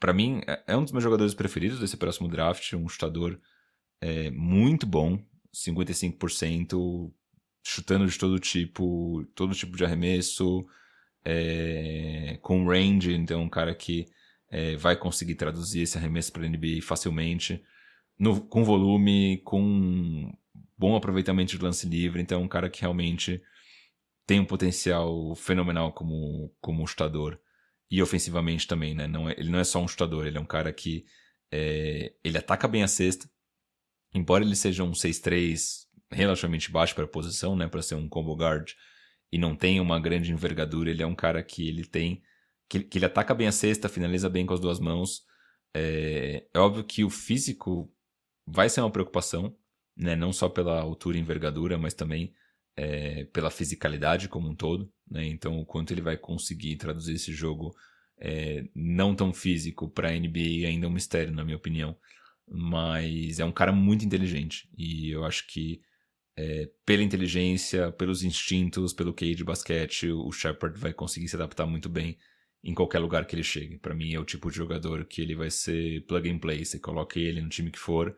para mim, é, é um dos meus jogadores preferidos desse próximo draft, um chutador é, muito bom, 55%, chutando de todo tipo, todo tipo de arremesso, é, com range, então um cara que é, vai conseguir traduzir esse arremesso para NBA facilmente, no, com volume, com bom aproveitamento de lance livre, então um cara que realmente tem um potencial fenomenal como, como chutador e ofensivamente também, né? Não é, ele não é só um chutador, ele é um cara que é, ele ataca bem a cesta, embora ele seja um 6'3 relativamente baixo para a posição, né, para ser um combo guard e não tenha uma grande envergadura, ele é um cara que ele tem que, que ele ataca bem a cesta, finaliza bem com as duas mãos. É, é óbvio que o físico vai ser uma preocupação, né, não só pela altura e envergadura, mas também é, pela fisicalidade como um todo, né? Então, o quanto ele vai conseguir traduzir esse jogo é, não tão físico para a NBA ainda é um mistério, na minha opinião. Mas é um cara muito inteligente. E eu acho que é, pela inteligência, pelos instintos, pelo QI de basquete, o Shepard vai conseguir se adaptar muito bem em qualquer lugar que ele chegue. Para mim é o tipo de jogador que ele vai ser plug and play. Você coloca ele no time que for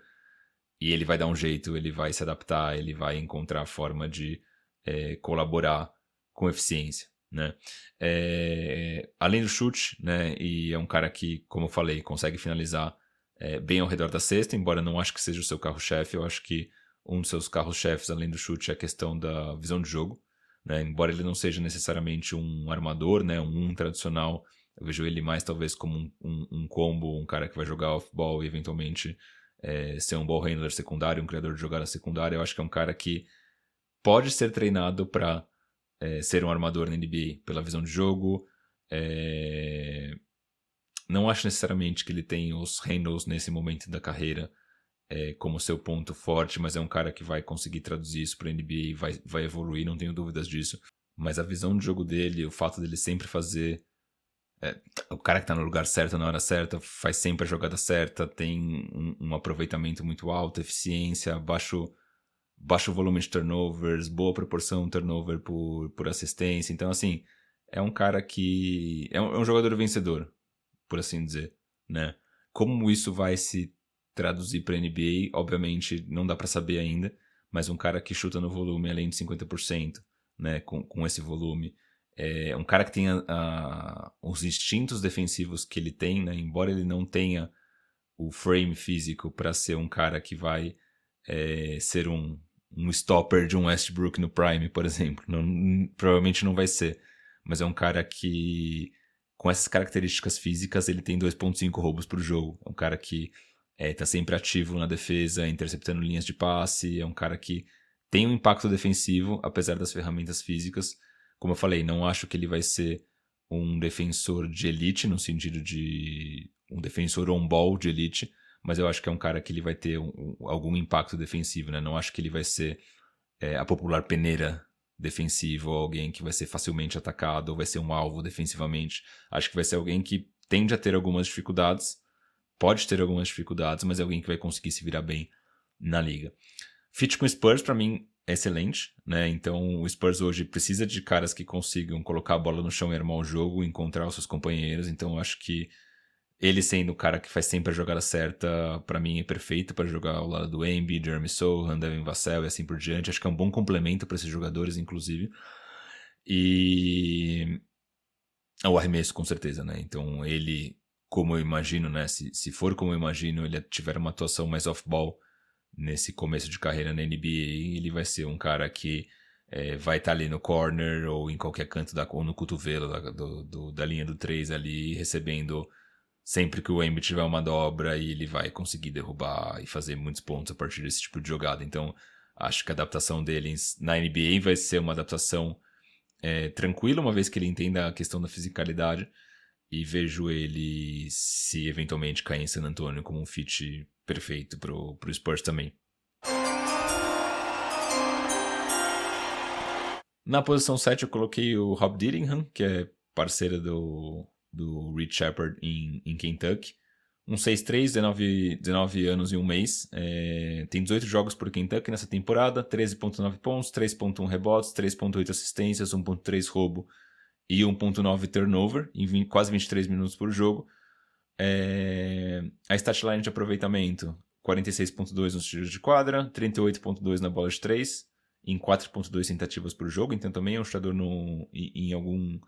e ele vai dar um jeito, ele vai se adaptar, ele vai encontrar a forma de é, colaborar com eficiência. Né? É, além do chute, né, e é um cara que, como eu falei, consegue finalizar é, bem ao redor da cesta, embora não acho que seja o seu carro-chefe, eu acho que um dos seus carros-chefes, além do chute, é a questão da visão de jogo. Né? Embora ele não seja necessariamente um armador, né? um, tradicional, eu vejo ele mais talvez como um, um, um combo, um cara que vai jogar off-ball e eventualmente é, ser um ball handler secundário, um criador de jogada secundária. Eu acho que é um cara que pode ser treinado para é, ser um armador na NBA pela visão de jogo. É, não acho necessariamente que ele tem os handles nesse momento da carreira é, como seu ponto forte, mas é um cara que vai conseguir traduzir isso para NBA e vai, vai evoluir, não tenho dúvidas disso. Mas a visão de jogo dele, o fato dele sempre fazer. É, o cara que está no lugar certo na hora certa, faz sempre a jogada certa, tem um, um aproveitamento muito alto, eficiência, baixo, baixo volume de turnovers, boa proporção turnover por, por assistência. Então, assim, é um cara que. É um, é um jogador vencedor por assim dizer, né? Como isso vai se traduzir para NBA, obviamente não dá para saber ainda, mas um cara que chuta no volume além de 50%, né, com, com esse volume, é um cara que tem a, a, os instintos defensivos que ele tem, né, embora ele não tenha o frame físico para ser um cara que vai é, ser um, um stopper de um Westbrook no Prime, por exemplo. Não, provavelmente não vai ser. Mas é um cara que com essas características físicas, ele tem 2.5 roubos por jogo. É um cara que está é, sempre ativo na defesa, interceptando linhas de passe, é um cara que tem um impacto defensivo, apesar das ferramentas físicas. Como eu falei, não acho que ele vai ser um defensor de elite, no sentido de um defensor on-ball de elite, mas eu acho que é um cara que ele vai ter um, um, algum impacto defensivo, né? Não acho que ele vai ser é, a popular peneira defensivo, ou alguém que vai ser facilmente atacado, ou vai ser um alvo defensivamente. Acho que vai ser alguém que tende a ter algumas dificuldades, pode ter algumas dificuldades, mas é alguém que vai conseguir se virar bem na liga. Fit com Spurs, para mim, excelente, né? Então o Spurs hoje precisa de caras que consigam colocar a bola no chão e armar o jogo, encontrar os seus companheiros. Então eu acho que ele sendo o cara que faz sempre a jogada certa, para mim é perfeito para jogar ao lado do Embi, Jeremy Sohan, Devin Vassell e assim por diante. Acho que é um bom complemento para esses jogadores, inclusive. E o arremesso, com certeza, né? Então ele, como eu imagino, né? Se, se for como eu imagino, ele tiver uma atuação mais off-ball nesse começo de carreira na NBA, ele vai ser um cara que é, vai estar tá ali no corner ou em qualquer canto da, ou no cotovelo da, do, do, da linha do 3 ali, recebendo sempre que o Embiid tiver uma dobra e ele vai conseguir derrubar e fazer muitos pontos a partir desse tipo de jogada. Então, acho que a adaptação dele na NBA vai ser uma adaptação é, tranquila, uma vez que ele entenda a questão da fisicalidade. E vejo ele, se eventualmente cair em San Antonio, como um fit perfeito pro, pro Spurs também. Na posição 7 eu coloquei o Rob Dillingham, que é parceiro do, do Reed Shepard em, em Kentucky. Um 6-3, 19, 19 anos e um mês. É, tem 18 jogos por Kentucky nessa temporada, 13.9 pontos, 3.1 rebotes, 3.8 assistências, 1.3 roubo e 1.9 turnover em 20, quase 23 minutos por jogo. É, a statline de aproveitamento, 46.2 nos tiros de quadra, 38.2 na bola de 3, em 4.2 tentativas por jogo, então também é um chutador no, em, algum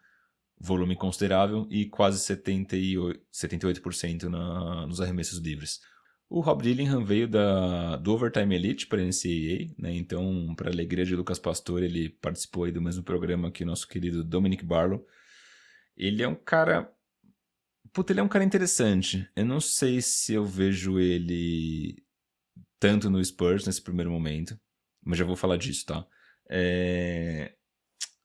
volume considerável e quase 78%, 78 na, nos arremessos livres. O Rob Dillingham veio da, do Overtime Elite para a NCAA, né? então, para alegria de Lucas Pastor, ele participou do mesmo programa que o nosso querido Dominic Barlow. Ele é um cara. Puta, ele é um cara interessante. Eu não sei se eu vejo ele tanto no Spurs nesse primeiro momento, mas já vou falar disso, tá? É...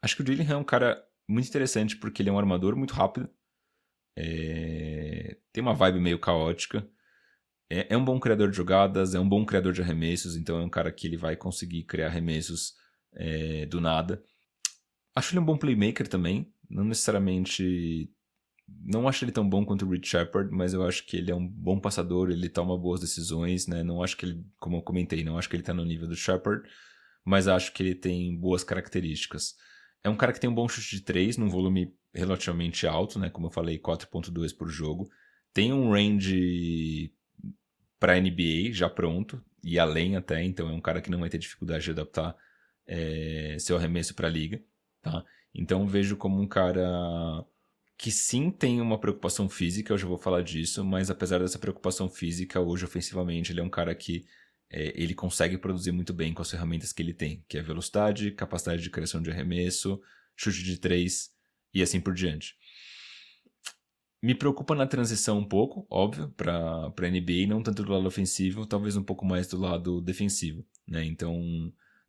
Acho que o Dillingham é um cara muito interessante porque ele é um armador muito rápido. É... Tem uma vibe meio caótica. É, é, um bom criador de jogadas, é um bom criador de arremessos, então é um cara que ele vai conseguir criar arremessos é, do nada. Acho ele um bom playmaker também. Não necessariamente. Não acho ele tão bom quanto o Rich Shepard, mas eu acho que ele é um bom passador, ele toma boas decisões, né? Não acho que ele, como eu comentei, não acho que ele tá no nível do Shepard, mas acho que ele tem boas características. É um cara que tem um bom chute de 3, num volume relativamente alto, né? Como eu falei, 4.2 por jogo. Tem um range para NBA já pronto, e além até, então é um cara que não vai ter dificuldade de adaptar é, seu arremesso para a liga. Tá? Então vejo como um cara que sim tem uma preocupação física, eu já vou falar disso, mas apesar dessa preocupação física, hoje ofensivamente ele é um cara que é, ele consegue produzir muito bem com as ferramentas que ele tem, que é velocidade, capacidade de criação de arremesso, chute de três e assim por diante. Me preocupa na transição um pouco, óbvio, para a NBA, não tanto do lado ofensivo, talvez um pouco mais do lado defensivo. Né? Então,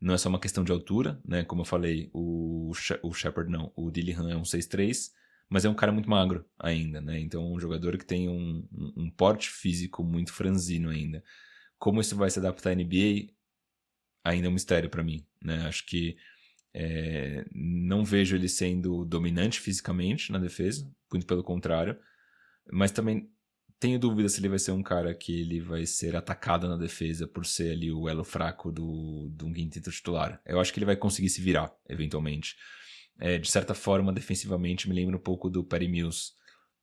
não é só uma questão de altura, né? Como eu falei, o, o Shepard não, o Dillingham é um 6'3", mas é um cara muito magro ainda, né? Então, um jogador que tem um, um, porte físico muito franzino ainda. Como isso vai se adaptar à NBA, ainda é um mistério para mim, né? Acho que é, não vejo ele sendo dominante fisicamente na defesa, muito pelo contrário, mas também tenho dúvida se ele vai ser um cara que ele vai ser atacado na defesa por ser ali o elo fraco do, do um quinteto titular. Eu acho que ele vai conseguir se virar, eventualmente. É, de certa forma, defensivamente, me lembra um pouco do Perry Mills,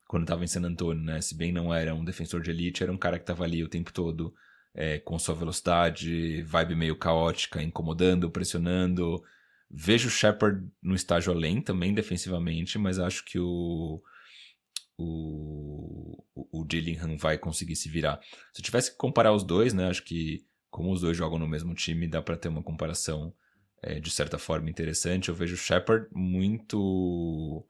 quando estava em San Antonio, né? Se bem não era um defensor de elite, era um cara que estava ali o tempo todo é, com sua velocidade, vibe meio caótica, incomodando, pressionando. Vejo o Shepard no estágio além também defensivamente, mas acho que o, o, o Dillingham vai conseguir se virar. Se eu tivesse que comparar os dois, né, acho que como os dois jogam no mesmo time, dá para ter uma comparação é, de certa forma interessante. Eu vejo o Shepard muito.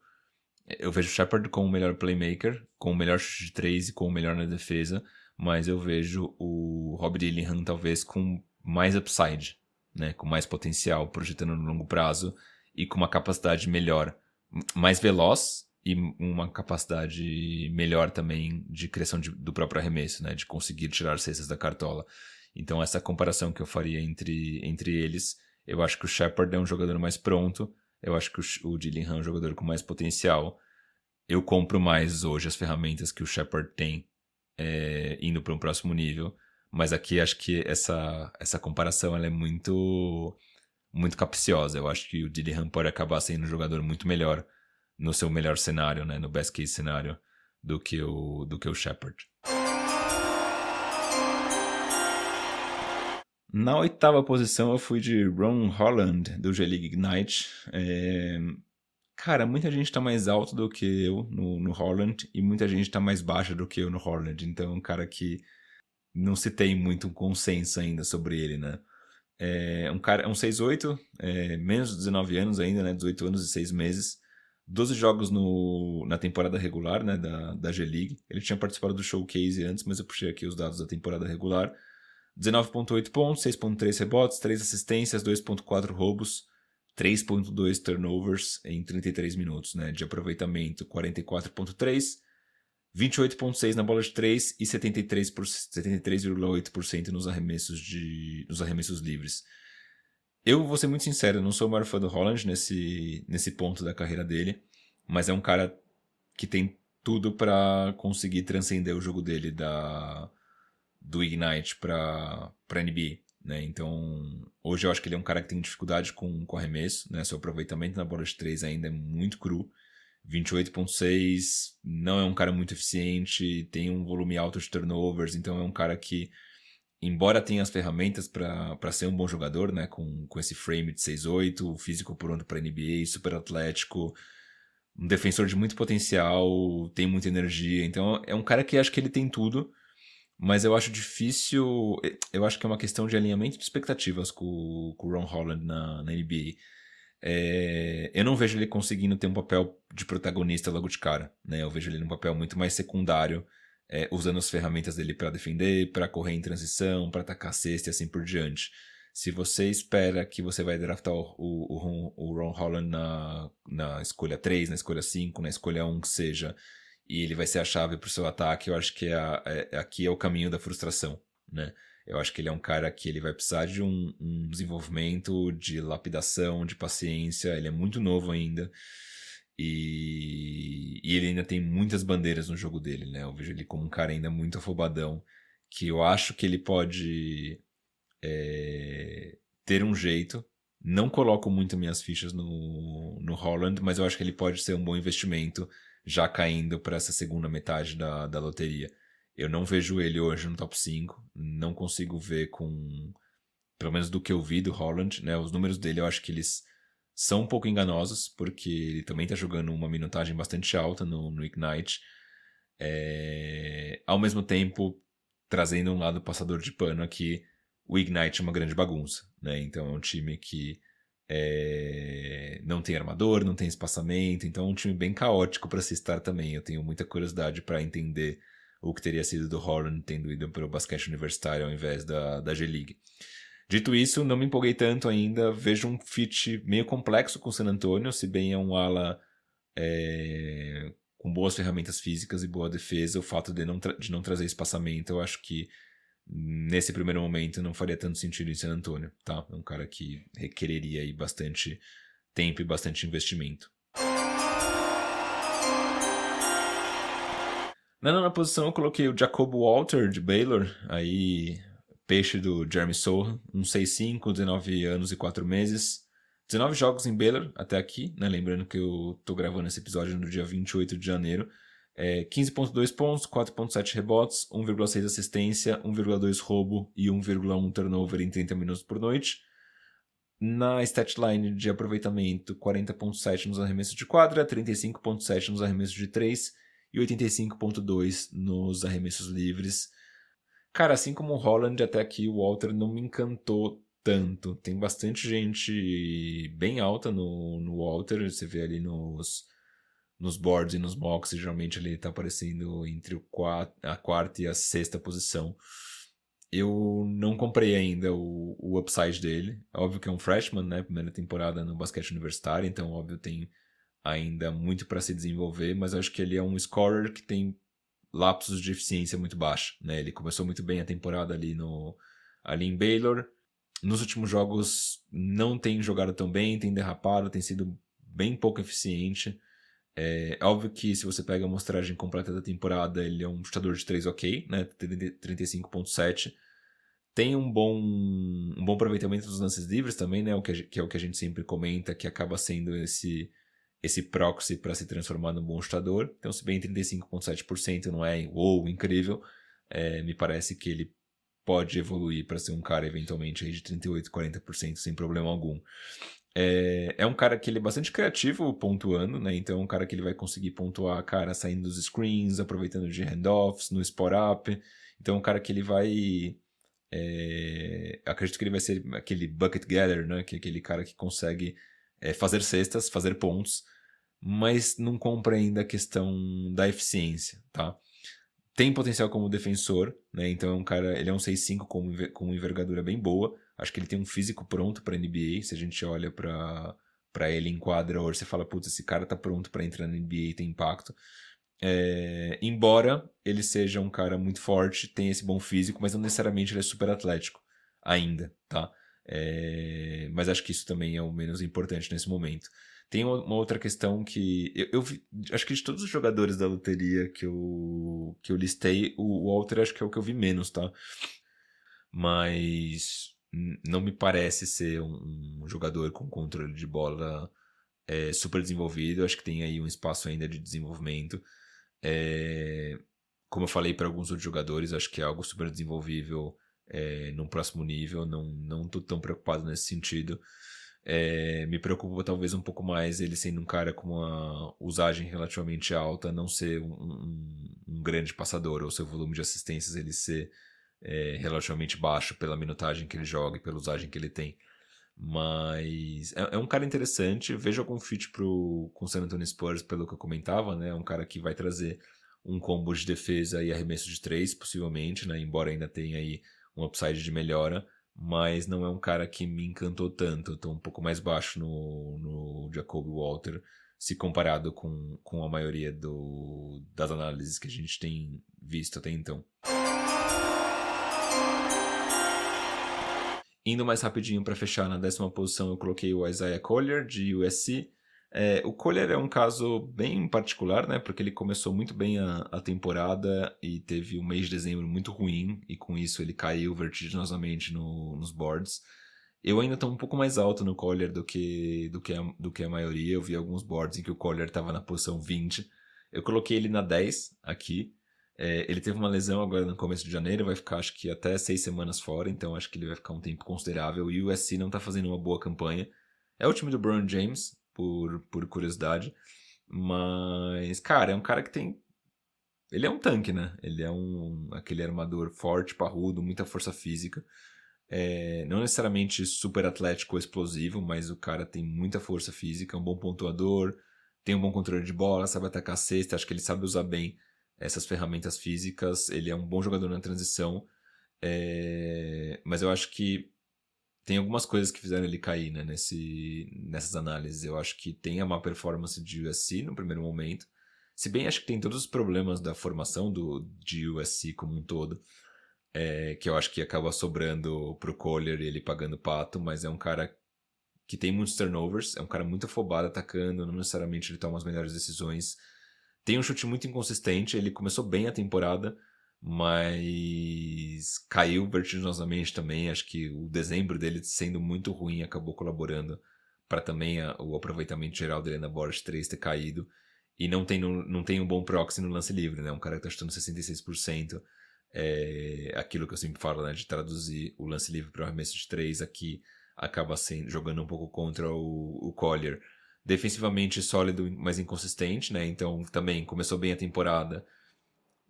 Eu vejo o Shepard como o melhor playmaker, com o melhor chute de três e com o melhor na defesa mas eu vejo o Rob Dillingham talvez com mais upside, né, com mais potencial, projetando no longo prazo e com uma capacidade melhor, mais veloz, e uma capacidade melhor também de criação de, do próprio arremesso, né? De conseguir tirar cestas da cartola. Então, essa comparação que eu faria entre, entre eles, eu acho que o Shepard é um jogador mais pronto, eu acho que o, o Dillingham é um jogador com mais potencial. Eu compro mais hoje as ferramentas que o Shepard tem é, indo para um próximo nível, mas aqui acho que essa, essa comparação ela é muito muito capciosa. Eu acho que o Dillingham pode acabar sendo um jogador muito melhor no seu melhor cenário, né, no best case cenário, do que o do que o Shepard. Na oitava posição eu fui de Ron Holland, do G-League Ignite. É... Cara, muita gente tá mais alto do que eu no, no Holland e muita gente tá mais baixa do que eu no Holland. Então é um cara que não se tem muito um consenso ainda sobre ele, né? É um cara, é um 6'8", é, menos de 19 anos ainda, né? 18 anos e 6 meses. 12 jogos no, na temporada regular, né? Da, da G-League. Ele tinha participado do Showcase antes, mas eu puxei aqui os dados da temporada regular. 19.8 pontos, 6.3 rebotes, 3 assistências, 2.4 roubos, 3.2 turnovers em 33 minutos, né, de aproveitamento 44.3, 28.6 na bola de 3 e 73,8% nos arremessos de nos arremessos livres. Eu vou ser muito sincero, não sou o maior fã do Holland nesse, nesse ponto da carreira dele, mas é um cara que tem tudo para conseguir transcender o jogo dele da do Ignite para para NBA, né? Então, hoje eu acho que ele é um cara que tem dificuldade com, com arremesso, né? Seu aproveitamento na bola de 3 ainda é muito cru. 28.6, não é um cara muito eficiente, tem um volume alto de turnovers, então é um cara que embora tenha as ferramentas para ser um bom jogador, né, com, com esse frame de 6'8", físico pronto para NBA, super atlético, um defensor de muito potencial, tem muita energia, então é um cara que acho que ele tem tudo, mas eu acho difícil. Eu acho que é uma questão de alinhamento de expectativas com, com o Ron Holland na, na NBA. É, eu não vejo ele conseguindo ter um papel de protagonista logo de cara. Né? Eu vejo ele num papel muito mais secundário, é, usando as ferramentas dele para defender, para correr em transição, para atacar cesta e assim por diante. Se você espera que você vai draftar o, o, o Ron Holland na, na escolha 3, na escolha 5, na escolha 1, que seja, e ele vai ser a chave para o seu ataque, eu acho que é, a, é, aqui é o caminho da frustração, né? Eu acho que ele é um cara que ele vai precisar de um, um, desenvolvimento, de lapidação, de paciência. Ele é muito novo ainda. E, e, ele ainda tem muitas bandeiras no jogo dele, né? Eu vejo ele como um cara ainda muito afobadão. Que eu acho que ele pode é, ter um jeito. Não coloco muito minhas fichas no, no Holland, mas eu acho que ele pode ser um bom investimento já caindo para essa segunda metade da, da loteria. Eu não vejo ele hoje no top 5, não consigo ver com. Pelo menos do que eu vi do Holland, né? Os números dele eu acho que eles são um pouco enganosos, porque ele também está jogando uma minutagem bastante alta no, no Ignite. É... Ao mesmo tempo, trazendo um lado passador de pano aqui, o Ignite é uma grande bagunça, né? Então é um time que é... não tem armador, não tem espaçamento, então é um time bem caótico para se estar também. Eu tenho muita curiosidade para entender o que teria sido do Holland tendo ido para o basquete universitário ao invés da, da G-League. Dito isso, não me empolguei tanto ainda. Vejo um fit meio complexo com o San Antonio, se bem é um ala é... com boas ferramentas físicas e boa defesa. O fato de não, de não trazer espaçamento, eu acho que nesse primeiro momento não faria tanto sentido em San Antonio, tá? É um cara que requereria aí bastante tempo e bastante investimento. Na nona posição eu coloquei o Jacob Walter de Baylor, aí peixe do Jeremy Sohan, um 6'5", 19 anos e 4 meses. 19 jogos em Baylor até aqui, né? Lembrando que eu tô gravando esse episódio no dia 28 de janeiro. É, 15.2 pontos, 4.7 rebotes, 1,6 assistência, 1,2 roubo e 1,1 turnover em 30 minutos por noite. Na statline de aproveitamento, 40.7 nos arremessos de quadra, 35.7 nos arremessos de 3 e 85.2 nos arremessos livres. Cara, assim como o Holland, até aqui o Walter não me encantou tanto. Tem bastante gente bem alta no, no Walter, você vê ali nos nos boards e nos mocks, geralmente ele está aparecendo entre quatro, a quarta e a sexta posição. Eu não comprei ainda o, o upside dele. Óbvio que é um freshman, né? Primeira temporada no basquete universitário, então óbvio tem ainda muito para se desenvolver, mas acho que ele é um scorer que tem lapsos de eficiência muito baixa, né? Ele começou muito bem a temporada ali no ali em Baylor. Nos últimos jogos não tem jogado tão bem, tem derrapado, tem sido bem pouco eficiente. É óbvio que se você pega a amostragem completa da temporada, ele é um chutador de 3 ok, né? 35.7. Tem um bom, um bom aproveitamento dos lances livres também, né? O que, que é o que a gente sempre comenta, que acaba sendo esse esse proxy para se transformar num bom chutador. Então, se bem 35,7% não é uou, incrível, é, me parece que ele pode evoluir para ser um cara eventualmente de 38, 40% sem problema algum. É, é um cara que ele é bastante criativo pontuando, né? Então é um cara que ele vai conseguir pontuar, cara, saindo dos screens, aproveitando de handoffs, no spot up. Então é um cara que ele vai. É, acredito que ele vai ser aquele bucket getter, né? Que é aquele cara que consegue é, fazer cestas, fazer pontos, mas não compra ainda a questão da eficiência, tá? Tem potencial como defensor, né? Então é um cara, ele é um 6'5 com, com envergadura bem boa. Acho que ele tem um físico pronto para NBA. Se a gente olha para para ele em quadra hoje, você fala, putz, esse cara tá pronto para entrar na NBA e tem impacto. É, embora ele seja um cara muito forte, tem esse bom físico, mas não necessariamente ele é super atlético ainda, tá? É, mas acho que isso também é o menos importante nesse momento. Tem uma outra questão que eu, eu vi, acho que de todos os jogadores da loteria que eu, que eu listei, o Walter acho que é o que eu vi menos, tá? Mas não me parece ser um, jogador com controle de bola é, super desenvolvido. Acho que tem aí um espaço ainda de desenvolvimento. É, como eu falei para alguns outros jogadores, acho que é algo super desenvolvível é, num próximo nível. Não, não tão preocupado nesse sentido. É, me preocupa talvez um pouco mais ele sendo um cara com uma usagem relativamente alta, não ser um, um, um grande passador, ou seu volume de assistências ele ser é, relativamente baixo pela minutagem que ele joga e pela usagem que ele tem. Mas é, é, um cara interessante. Vejo algum fit pro, com o San Antonio Spurs, pelo que eu comentava, né? É um cara que vai trazer um combo de defesa e arremesso de três, possivelmente, né? Embora ainda tenha aí um upside de melhora, mas não é um cara que me encantou tanto. Estou um pouco mais baixo no, no Jacob Walter, se comparado com, com a maioria do, das análises que a gente tem visto até então. Indo mais rapidinho para fechar na décima posição, eu coloquei o Isaiah Collier, de USC. É, o Collier é um caso bem particular, né? Porque ele começou muito bem a, a, temporada e teve um mês de dezembro muito ruim, e com isso ele caiu vertiginosamente no, nos boards. Eu ainda estou um pouco mais alto no Collier do que, do, que a, do que a maioria. Eu vi alguns boards em que o Collier estava na posição 20. Eu coloquei ele na 10 aqui. É, ele teve uma lesão agora no começo de janeiro, vai ficar acho que até seis semanas fora, então acho que ele vai ficar um tempo considerável. E o USC não está fazendo uma boa campanha. É o time do Brown James, por, por curiosidade. Mas, cara, é um cara que tem. Ele é um tanque, né? Ele é um aquele armador forte, parrudo, muita força física. É, não necessariamente super atlético ou explosivo, mas o cara tem muita força física, é um bom pontuador, tem um bom controle de bola, sabe atacar a cesta, acho que ele sabe usar bem essas ferramentas físicas. Ele é um bom jogador na transição, é, mas eu acho que tem algumas coisas que fizeram ele cair né, nesse, nessas análises. Eu acho que tem a má performance de USC no primeiro momento. Se bem acho que tem todos os problemas da formação do, de USC como um todo, é, que eu acho que acaba sobrando pro Collier e ele pagando pato, mas é um cara que tem muitos turnovers, é um cara muito afobado atacando, não necessariamente ele toma as melhores decisões. Tem um chute muito inconsistente, ele começou bem a temporada, mas caiu vertiginosamente também. Acho que o dezembro dele sendo muito ruim acabou colaborando para também a, o aproveitamento geral dele na bola de 3 ter caído. E não tem, não, não tem um bom proxy no lance livre, né? Um cara que tá chutando 66%. É aquilo que eu sempre falo, né? De traduzir o lance livre para o arremesso de 3 aqui acaba sendo, jogando um pouco contra o, o Collier. Defensivamente sólido, mas inconsistente, né? Então também começou bem a temporada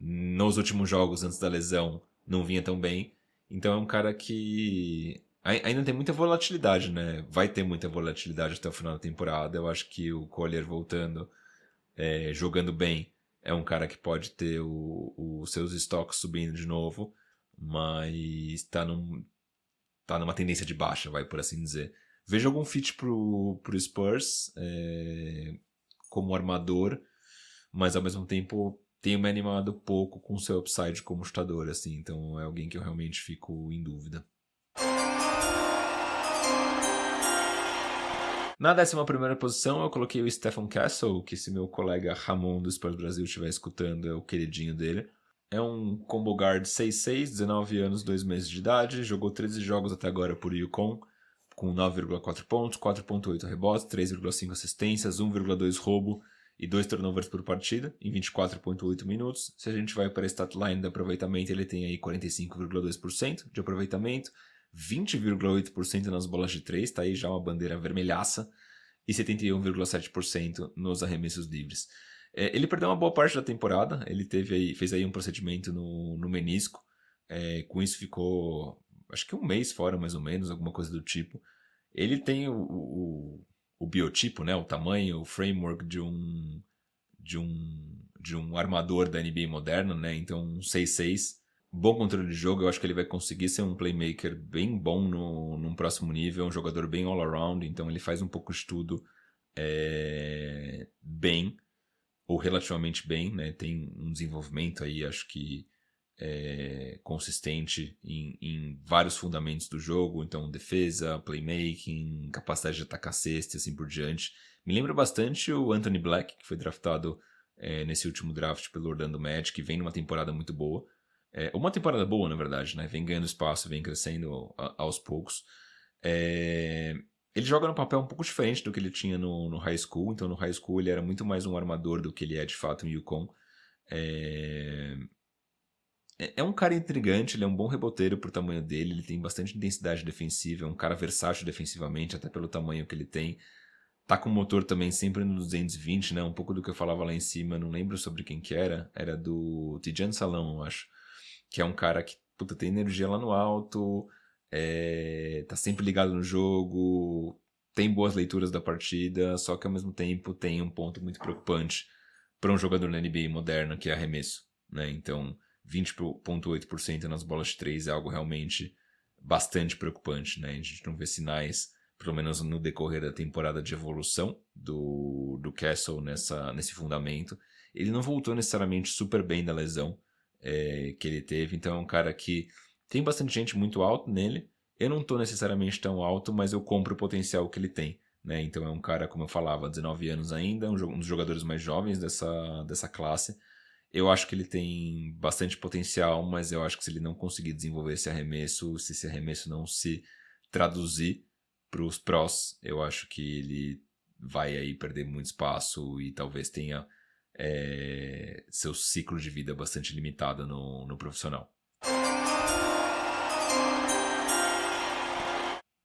nos últimos jogos antes da lesão não vinha tão bem. Então é um cara que ainda tem muita volatilidade, né? Vai ter muita volatilidade até o final da temporada. Eu acho que o Collier voltando, é, jogando bem, é um cara que pode ter os seus estoques subindo de novo, mas está num, tá numa tendência de baixa, vai por assim dizer. Vejo algum fit pro, pro Spurs. É, como armador, mas ao mesmo tempo tenho me animado pouco com seu upside como chutador, assim, então é alguém que eu realmente fico em dúvida. Na décima primeira posição, eu coloquei o Stephen Castle, que se meu colega Ramon do Spurs Brasil estiver escutando, é o queridinho dele. É um combo guard 6'6", 19 anos, 2 meses de idade, jogou 13 jogos até agora por Yukon, com 9,4 pontos, 4,8 rebotes, 3,5 assistências, 1,2 roubo e 2 turnovers por partida, em 24,8 minutos. Se a gente vai para a statline de aproveitamento, ele tem aí 45,2% de aproveitamento, 20,8% nas bolas de 3, tá aí já uma bandeira vermelhaça, e 71,7% nos arremessos livres. É, ele perdeu uma boa parte da temporada, ele teve aí, fez aí um procedimento no, no menisco, é, com isso ficou acho que um mês fora mais ou menos, alguma coisa do tipo. Ele tem o, o, o biotipo, né, o tamanho, o framework de um de um de um armador da NBA moderna, né? Então um 6'6 bom controle de jogo, eu acho que ele vai conseguir ser um playmaker bem bom no, num próximo nível, um jogador bem all-around, então ele faz um pouco de tudo é, bem, ou relativamente bem, né? Tem um desenvolvimento aí, acho que é, consistente em, em, vários fundamentos do jogo, então defesa, playmaking, capacidade de atacar cesta e assim por diante. Me lembra bastante o Anthony Black, que foi draftado é, nesse último draft pelo Orlando Magic, que vem numa temporada muito boa. É, uma temporada boa, na verdade, né? Vem ganhando espaço, vem crescendo aos poucos. É, ele joga num papel um pouco diferente do que ele tinha no, no, high school. Então, no high school, ele era muito mais um armador do que ele é de fato em Yukon. É, é, é um cara intrigante, ele é um bom reboteiro pro tamanho dele, ele tem bastante intensidade defensiva, é um cara versátil defensivamente, até pelo tamanho que ele tem. Tá com o motor também sempre no 220, né? Um pouco do que eu falava lá em cima, não lembro sobre quem que era, era do Tijan Salão, eu acho que é um cara que puta, tem energia lá no alto, é, tá sempre ligado no jogo, tem boas leituras da partida, só que ao mesmo tempo tem um ponto muito preocupante para um jogador na NBA moderna, que é arremesso. Né? Então, 20,8% nas bolas de três é algo realmente bastante preocupante. Né? A gente não vê sinais, pelo menos no decorrer da temporada de evolução do, do Castle nessa, nesse fundamento. Ele não voltou necessariamente super bem da lesão, é, que ele teve. Então é um cara que tem bastante gente muito alto nele. Eu não estou necessariamente tão alto, mas eu compro o potencial que ele tem. Né? Então é um cara, como eu falava, 19 anos ainda, um, dos jogadores mais jovens dessa, dessa classe. Eu acho que ele tem bastante potencial, mas eu acho que se ele não conseguir desenvolver esse arremesso, se esse arremesso não se traduzir para os prós, eu acho que ele vai aí perder muito espaço e talvez tenha é, seu ciclo de vida bastante limitado no, no profissional.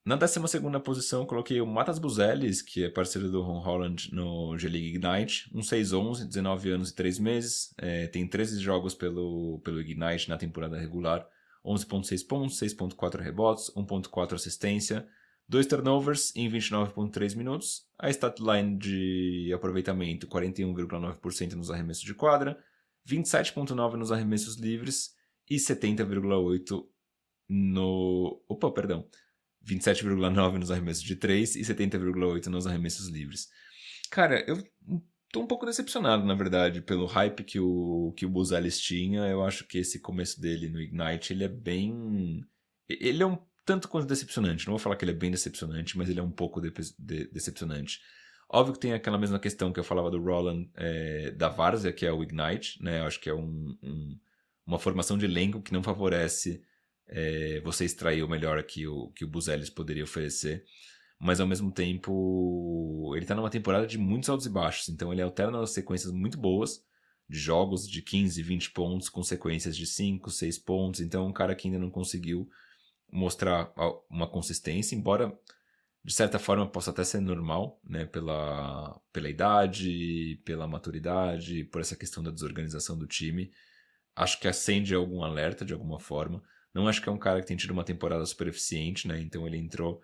Na 12 posição, coloquei o Matas Buzelis, que é parceiro do Ron Holland no G-League Ignite. Um 6'11, 19 anos e 3 meses. É, tem 13 jogos pelo, pelo Ignite na temporada regular. 11.6 pontos, 6.4 rebotes, 1.4 assistência, Dois turnovers em 29,3 minutos. A statline de aproveitamento 41,9% nos arremessos de quadra, 27,9% nos arremessos livres e 70,8% no. Opa, perdão. 27,9% nos arremessos de 3 e 70,8% nos arremessos livres. Cara, eu tô um pouco decepcionado, na verdade, pelo hype que o, que o Buzelis tinha. Eu acho que esse começo dele no Ignite, ele é bem... Ele é um tanto quanto decepcionante. Não vou falar que ele é bem decepcionante, mas ele é um pouco de de decepcionante. Óbvio que tem aquela mesma questão que eu falava do Roland é, da Várzea, que é o Ignite, né? Eu acho que é um, um, uma formação de elenco que não favorece é, você extrair o melhor que o, que o Buzelis poderia oferecer. Mas ao mesmo tempo, ele está numa temporada de muitos altos e baixos, então ele alterna sequências muito boas de jogos de 15, 20 pontos, com sequências de 5, 6 pontos. Então, é um cara que ainda não conseguiu mostrar uma consistência, embora de certa forma possa até ser normal, né, pela, pela idade, pela maturidade, por essa questão da desorganização do time. Acho que acende algum alerta de alguma forma. Não acho que é um cara que tem tido uma temporada super eficiente, né? Então ele entrou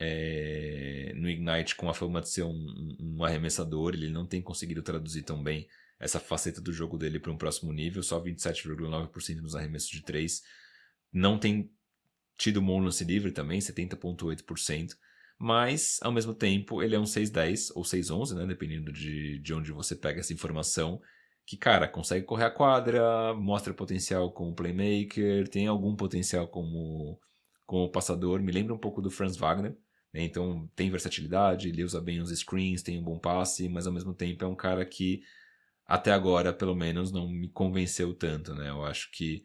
é, no Ignite com a fama de ser um, um, arremessador, ele não tem conseguido traduzir tão bem essa faceta do jogo dele para um próximo nível, só 27,9% nos arremessos de 3. Não tem tido bom lance livre também, 70,8%, mas ao mesmo tempo ele é um 6'10 ou 6'11, né, dependendo de, de onde você pega essa informação, que, cara, consegue correr a quadra, mostra potencial como playmaker, tem algum potencial como, como passador, me lembra um pouco do Franz Wagner, né? então tem versatilidade, ele usa bem os screens, tem um bom passe, mas ao mesmo tempo é um cara que até agora, pelo menos, não me convenceu tanto, né? Eu acho que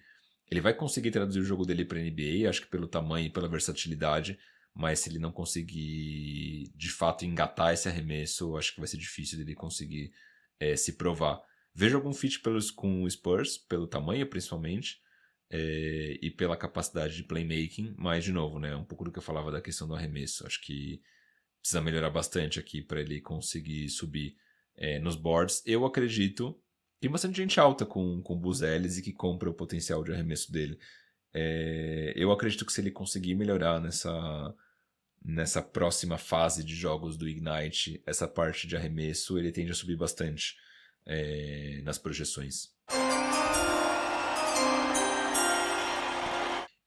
ele vai conseguir traduzir o jogo dele para NBA, acho que pelo tamanho e pela versatilidade, mas se ele não conseguir de fato engatar esse arremesso, acho que vai ser difícil dele conseguir é, se provar. Vejo algum fit pelos, com o Spurs, pelo tamanho principalmente, é, e pela capacidade de playmaking, mas de novo, né, um pouco do que eu falava da questão do arremesso. Acho que precisa melhorar bastante aqui para ele conseguir subir é, nos boards. Eu acredito. Tem bastante gente alta com, com Buzeles e que compra o potencial de arremesso dele. É, eu acredito que se ele conseguir melhorar nessa, nessa próxima fase de jogos do Ignite, essa parte de arremesso, ele tende a subir bastante é, nas projeções.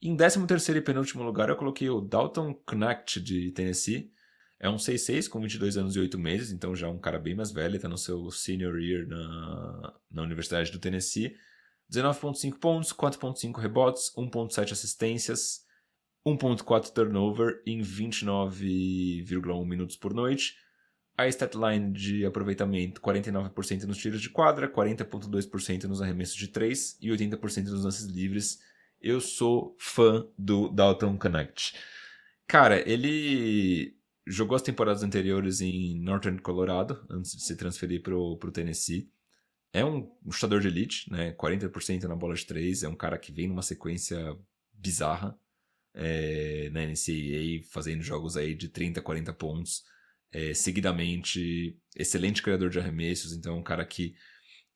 Em 13º e penúltimo lugar, eu coloquei o Dalton Knacht de Tennessee. É um 6'6 com 22 anos e 8 meses, então já é um cara bem mais velho, está no seu senior year na, na Universidade do Tennessee. 19.5 pontos, 4.5 rebotes, 1.7 assistências, 1.4 turnover em 29,1 minutos por noite. A statline de aproveitamento 49% nos tiros de quadra, 40.2% nos arremessos de 3 e 80% nos lances livres. Eu sou fã do Dalton Connect. Cara, ele jogou as temporadas anteriores em Northern Colorado, antes de se transferir para o Tennessee. É um chutador de elite, né? 40% na bola de 3. É um cara que vem numa sequência bizarra é, na NCAA, fazendo jogos aí de 30, 40 pontos é, seguidamente, excelente criador de arremessos, então é um cara que,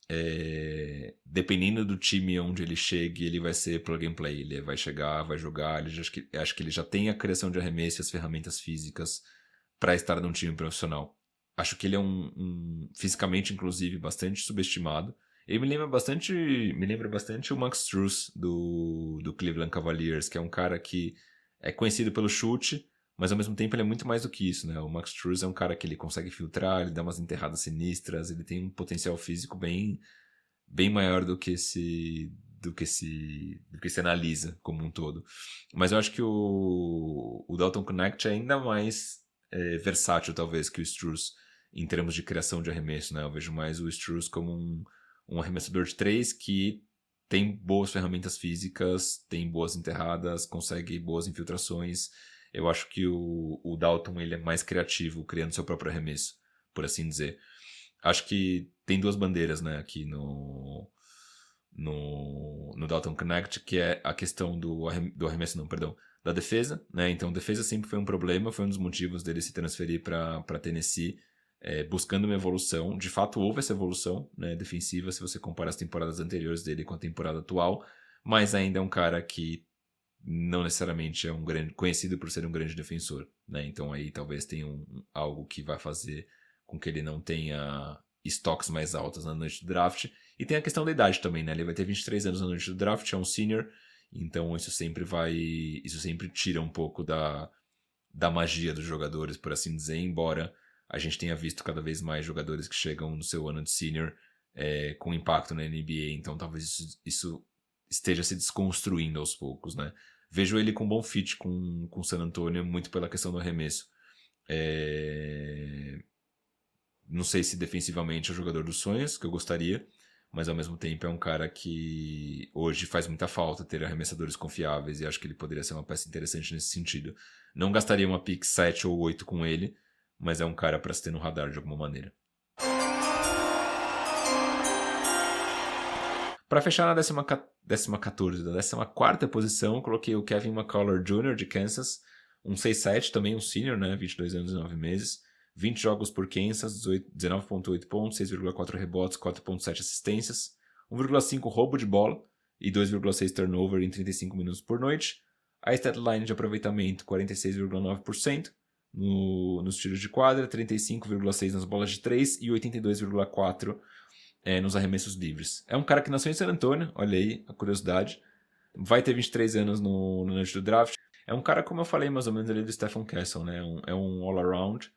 é, dependendo do time onde ele chegue, ele vai ser plug and play, ele vai chegar, vai jogar, ele já, acho, que, acho que ele já tem a criação de arremesso e as ferramentas físicas para estar num time profissional. Acho que ele é um, um, fisicamente, inclusive, bastante subestimado. Ele me lembra bastante, me lembra bastante o Max Struz do, do Cleveland Cavaliers, que é um cara que é conhecido pelo chute, mas ao mesmo tempo ele é muito mais do que isso, né? O Max Struz é um cara que ele consegue filtrar, ele dá umas enterradas sinistras, ele tem um potencial físico bem bem maior do que se do que se do que se analisa como um todo. Mas eu acho que o, o Dalton Connect é ainda mais é, versátil talvez que o Struz em termos de criação de arremesso, né? Eu vejo mais o Struz como um, um arremessador de três que tem boas ferramentas físicas, tem boas enterradas, consegue boas infiltrações eu acho que o, o Dalton ele é mais criativo, criando seu próprio arremesso, por assim dizer. Acho que tem duas bandeiras né, aqui no, no, no Dalton Connect, que é a questão do, do arremesso, não, perdão, da defesa. Né? Então, defesa sempre foi um problema, foi um dos motivos dele se transferir para Tennessee, é, buscando uma evolução. De fato, houve essa evolução né, defensiva, se você comparar as temporadas anteriores dele com a temporada atual, mas ainda é um cara que não necessariamente é um grande conhecido por ser um grande defensor, né? Então aí talvez tenha um, algo que vai fazer com que ele não tenha estoques mais altos na noite do draft. E tem a questão da idade também, né? Ele vai ter 23 anos na noite do draft, é um senior, então isso sempre vai, isso sempre tira um pouco da da magia dos jogadores, por assim dizer, embora a gente tenha visto cada vez mais jogadores que chegam no seu ano de senior é, com impacto na NBA, então talvez isso, isso esteja se desconstruindo aos poucos, né? Vejo ele com bom fit com o San Antonio, muito pela questão do arremesso. É... Não sei se defensivamente é o jogador dos sonhos, que eu gostaria, mas ao mesmo tempo é um cara que hoje faz muita falta ter arremessadores confiáveis e acho que ele poderia ser uma peça interessante nesse sentido. Não gastaria uma pick 7 ou 8 com ele, mas é um cara para se ter no radar de alguma maneira. Para fechar na décima, décima 14, da décima quarta posição, coloquei o Kevin McCullough Jr. de Kansas, um 6'7", também um senior, né, 22 anos e 9 meses, 20 jogos por Kansas, 19.8 pontos, 6,4 rebotes, 4.7 assistências, 1,5 roubo de bola e 2,6 turnover em 35 minutos por noite. A statline de aproveitamento 46,9% no, nos tiros de quadra, 35,6 nas bolas de 3 e 82,4 é, nos arremessos livres. É um cara que nasceu em San Antonio, olha aí a curiosidade. Vai ter 23 anos no, no do draft. É um cara, como eu falei mais ou menos ali do Stephen Castle, né? Um, é um all-around.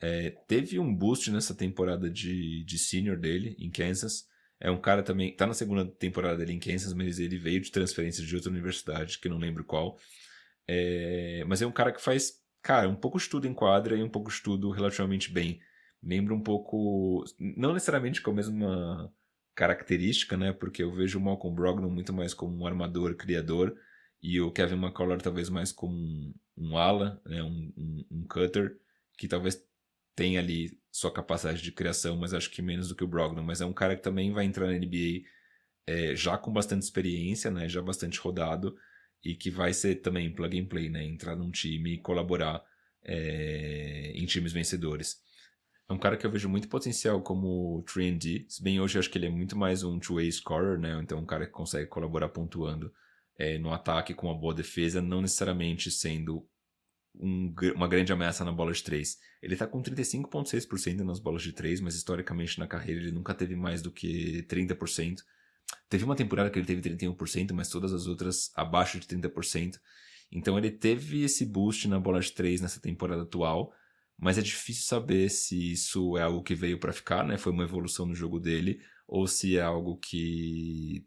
É, teve um boost nessa temporada de, de senior dele em Kansas. É um cara também. Tá na segunda temporada dele em Kansas, mas ele veio de transferência de outra universidade, que não lembro qual. É, mas é um cara que faz, cara, um pouco estudo em quadra e um pouco estudo relativamente bem. Lembra um pouco. Não necessariamente com a mesma característica, né? Porque eu vejo o Malcolm Brogdon muito mais como um armador criador e o Kevin McCullough talvez mais como um, um ala, né? um, um, um cutter, que talvez tenha ali sua capacidade de criação, mas acho que menos do que o Brogdon. Mas é um cara que também vai entrar na NBA é, já com bastante experiência, né? Já bastante rodado e que vai ser também plug and play, né? Entrar num time e colaborar é, em times vencedores. É um cara que eu vejo muito potencial como 3D, se bem hoje eu acho que ele é muito mais um two-way scorer, né? Então um cara que consegue colaborar pontuando é, no ataque com uma boa defesa, não necessariamente sendo um, uma grande ameaça na bola de 3. Ele está com 35,6% nas bolas de 3, mas historicamente na carreira ele nunca teve mais do que 30%. Teve uma temporada que ele teve 31%, mas todas as outras abaixo de 30%. Então ele teve esse boost na bola de 3 nessa temporada atual, mas é difícil saber se isso é algo que veio para ficar, né? Foi uma evolução no jogo dele, ou se é algo que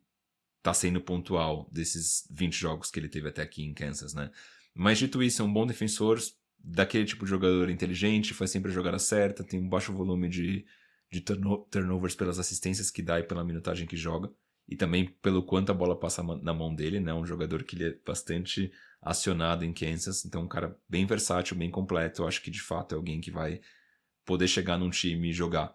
tá sendo pontual desses 20 jogos que ele teve até aqui em Kansas, né? Mas dito isso, é um bom defensor, daquele tipo de jogador inteligente, faz sempre a jogada certa, tem um baixo volume de, de turnovers pelas assistências que dá e pela minutagem que joga. E também pelo quanto a bola passa na mão dele, né? Um jogador que ele é bastante acionado em Kansas. Então, um cara bem versátil, bem completo. Eu acho que de fato é alguém que vai poder chegar num time e jogar.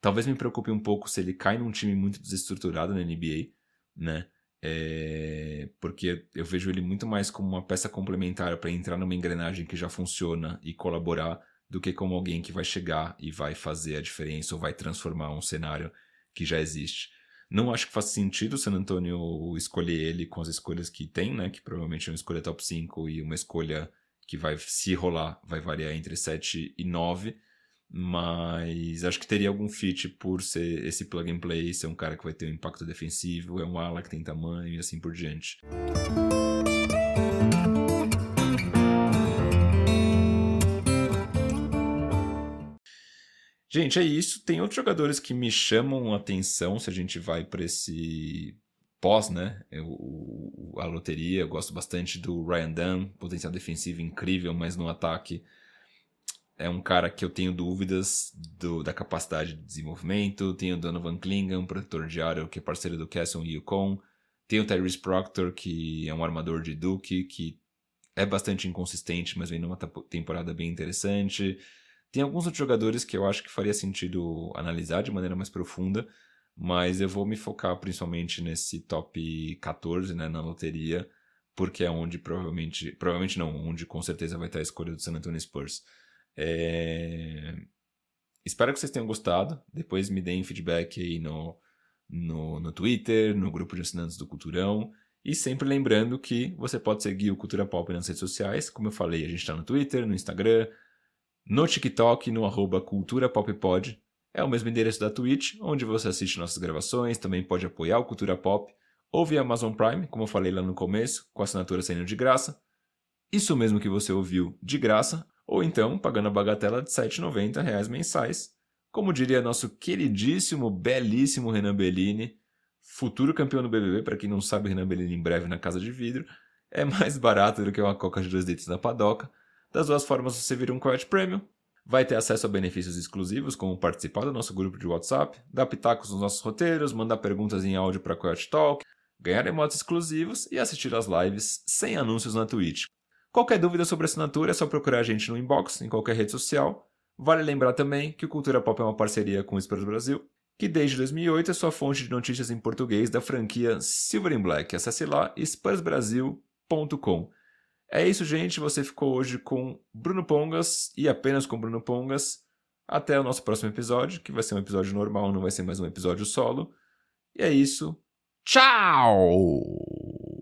Talvez me preocupe um pouco se ele cai num time muito desestruturado na NBA, né? É, porque eu vejo ele muito mais como uma peça complementar para entrar numa engrenagem que já funciona e colaborar do que como alguém que vai chegar e vai fazer a diferença ou vai transformar um cenário que já existe. Não acho que faça sentido o San Antonio escolher ele com as escolhas que tem, né? Que provavelmente é uma escolha top 5 e uma escolha que vai se rolar, vai variar entre 7 e 9 mas acho que teria algum fit por ser esse plug and play, ser um cara que vai ter um impacto defensivo, é um ala que tem tamanho e assim por diante. Gente, é isso. Tem outros jogadores que me chamam atenção se a gente vai para esse pós, né? Eu, a loteria, eu gosto bastante do Ryan Dunn, potencial defensivo incrível, mas no ataque é um cara que eu tenho dúvidas do, da capacidade de desenvolvimento. Tem o Donovan Klingan, protetor de área, que é parceiro do Casson e Yukon. Tem o Tyrese Proctor, que é um armador de Duke, que é bastante inconsistente, mas vem numa temporada bem interessante. Tem alguns outros jogadores que eu acho que faria sentido analisar de maneira mais profunda, mas eu vou me focar principalmente nesse top 14, né, na loteria, porque é onde provavelmente, provavelmente não, onde com certeza vai estar a escolha do San Antonio Spurs. É... Espero que vocês tenham gostado. Depois me deem feedback aí no, no, no Twitter, no grupo de assinantes do Culturão. E sempre lembrando que você pode seguir o Cultura Pop nas redes sociais. Como eu falei, a gente está no Twitter, no Instagram, no TikTok, no arroba Cultura Pop Pod. É o mesmo endereço da Twitch, onde você assiste nossas gravações, também pode apoiar o Cultura Pop, ou via Amazon Prime, como eu falei lá no começo, com a assinatura saindo de graça. Isso mesmo que você ouviu de graça, ou então pagando a bagatela de R$ 7,90 mensais, como diria nosso queridíssimo, belíssimo Renan Bellini, futuro campeão do BBB, para quem não sabe, Renan Bellini em breve na Casa de Vidro, é mais barato do que uma coca de 2 litros na padoca. Das duas formas você vira um Coyote Premium, vai ter acesso a benefícios exclusivos, como participar do nosso grupo de WhatsApp, dar pitacos nos nossos roteiros, mandar perguntas em áudio para Coyote Talk, ganhar emotes exclusivos e assistir às lives sem anúncios na Twitch. Qualquer dúvida sobre assinatura é só procurar a gente no inbox, em qualquer rede social. Vale lembrar também que o Cultura Pop é uma parceria com o Spurs Brasil, que desde 2008 é sua fonte de notícias em português da franquia Silver and Black. Acesse lá spursbrasil.com. É isso, gente. Você ficou hoje com Bruno Pongas e apenas com Bruno Pongas. Até o nosso próximo episódio, que vai ser um episódio normal, não vai ser mais um episódio solo. E é isso. Tchau!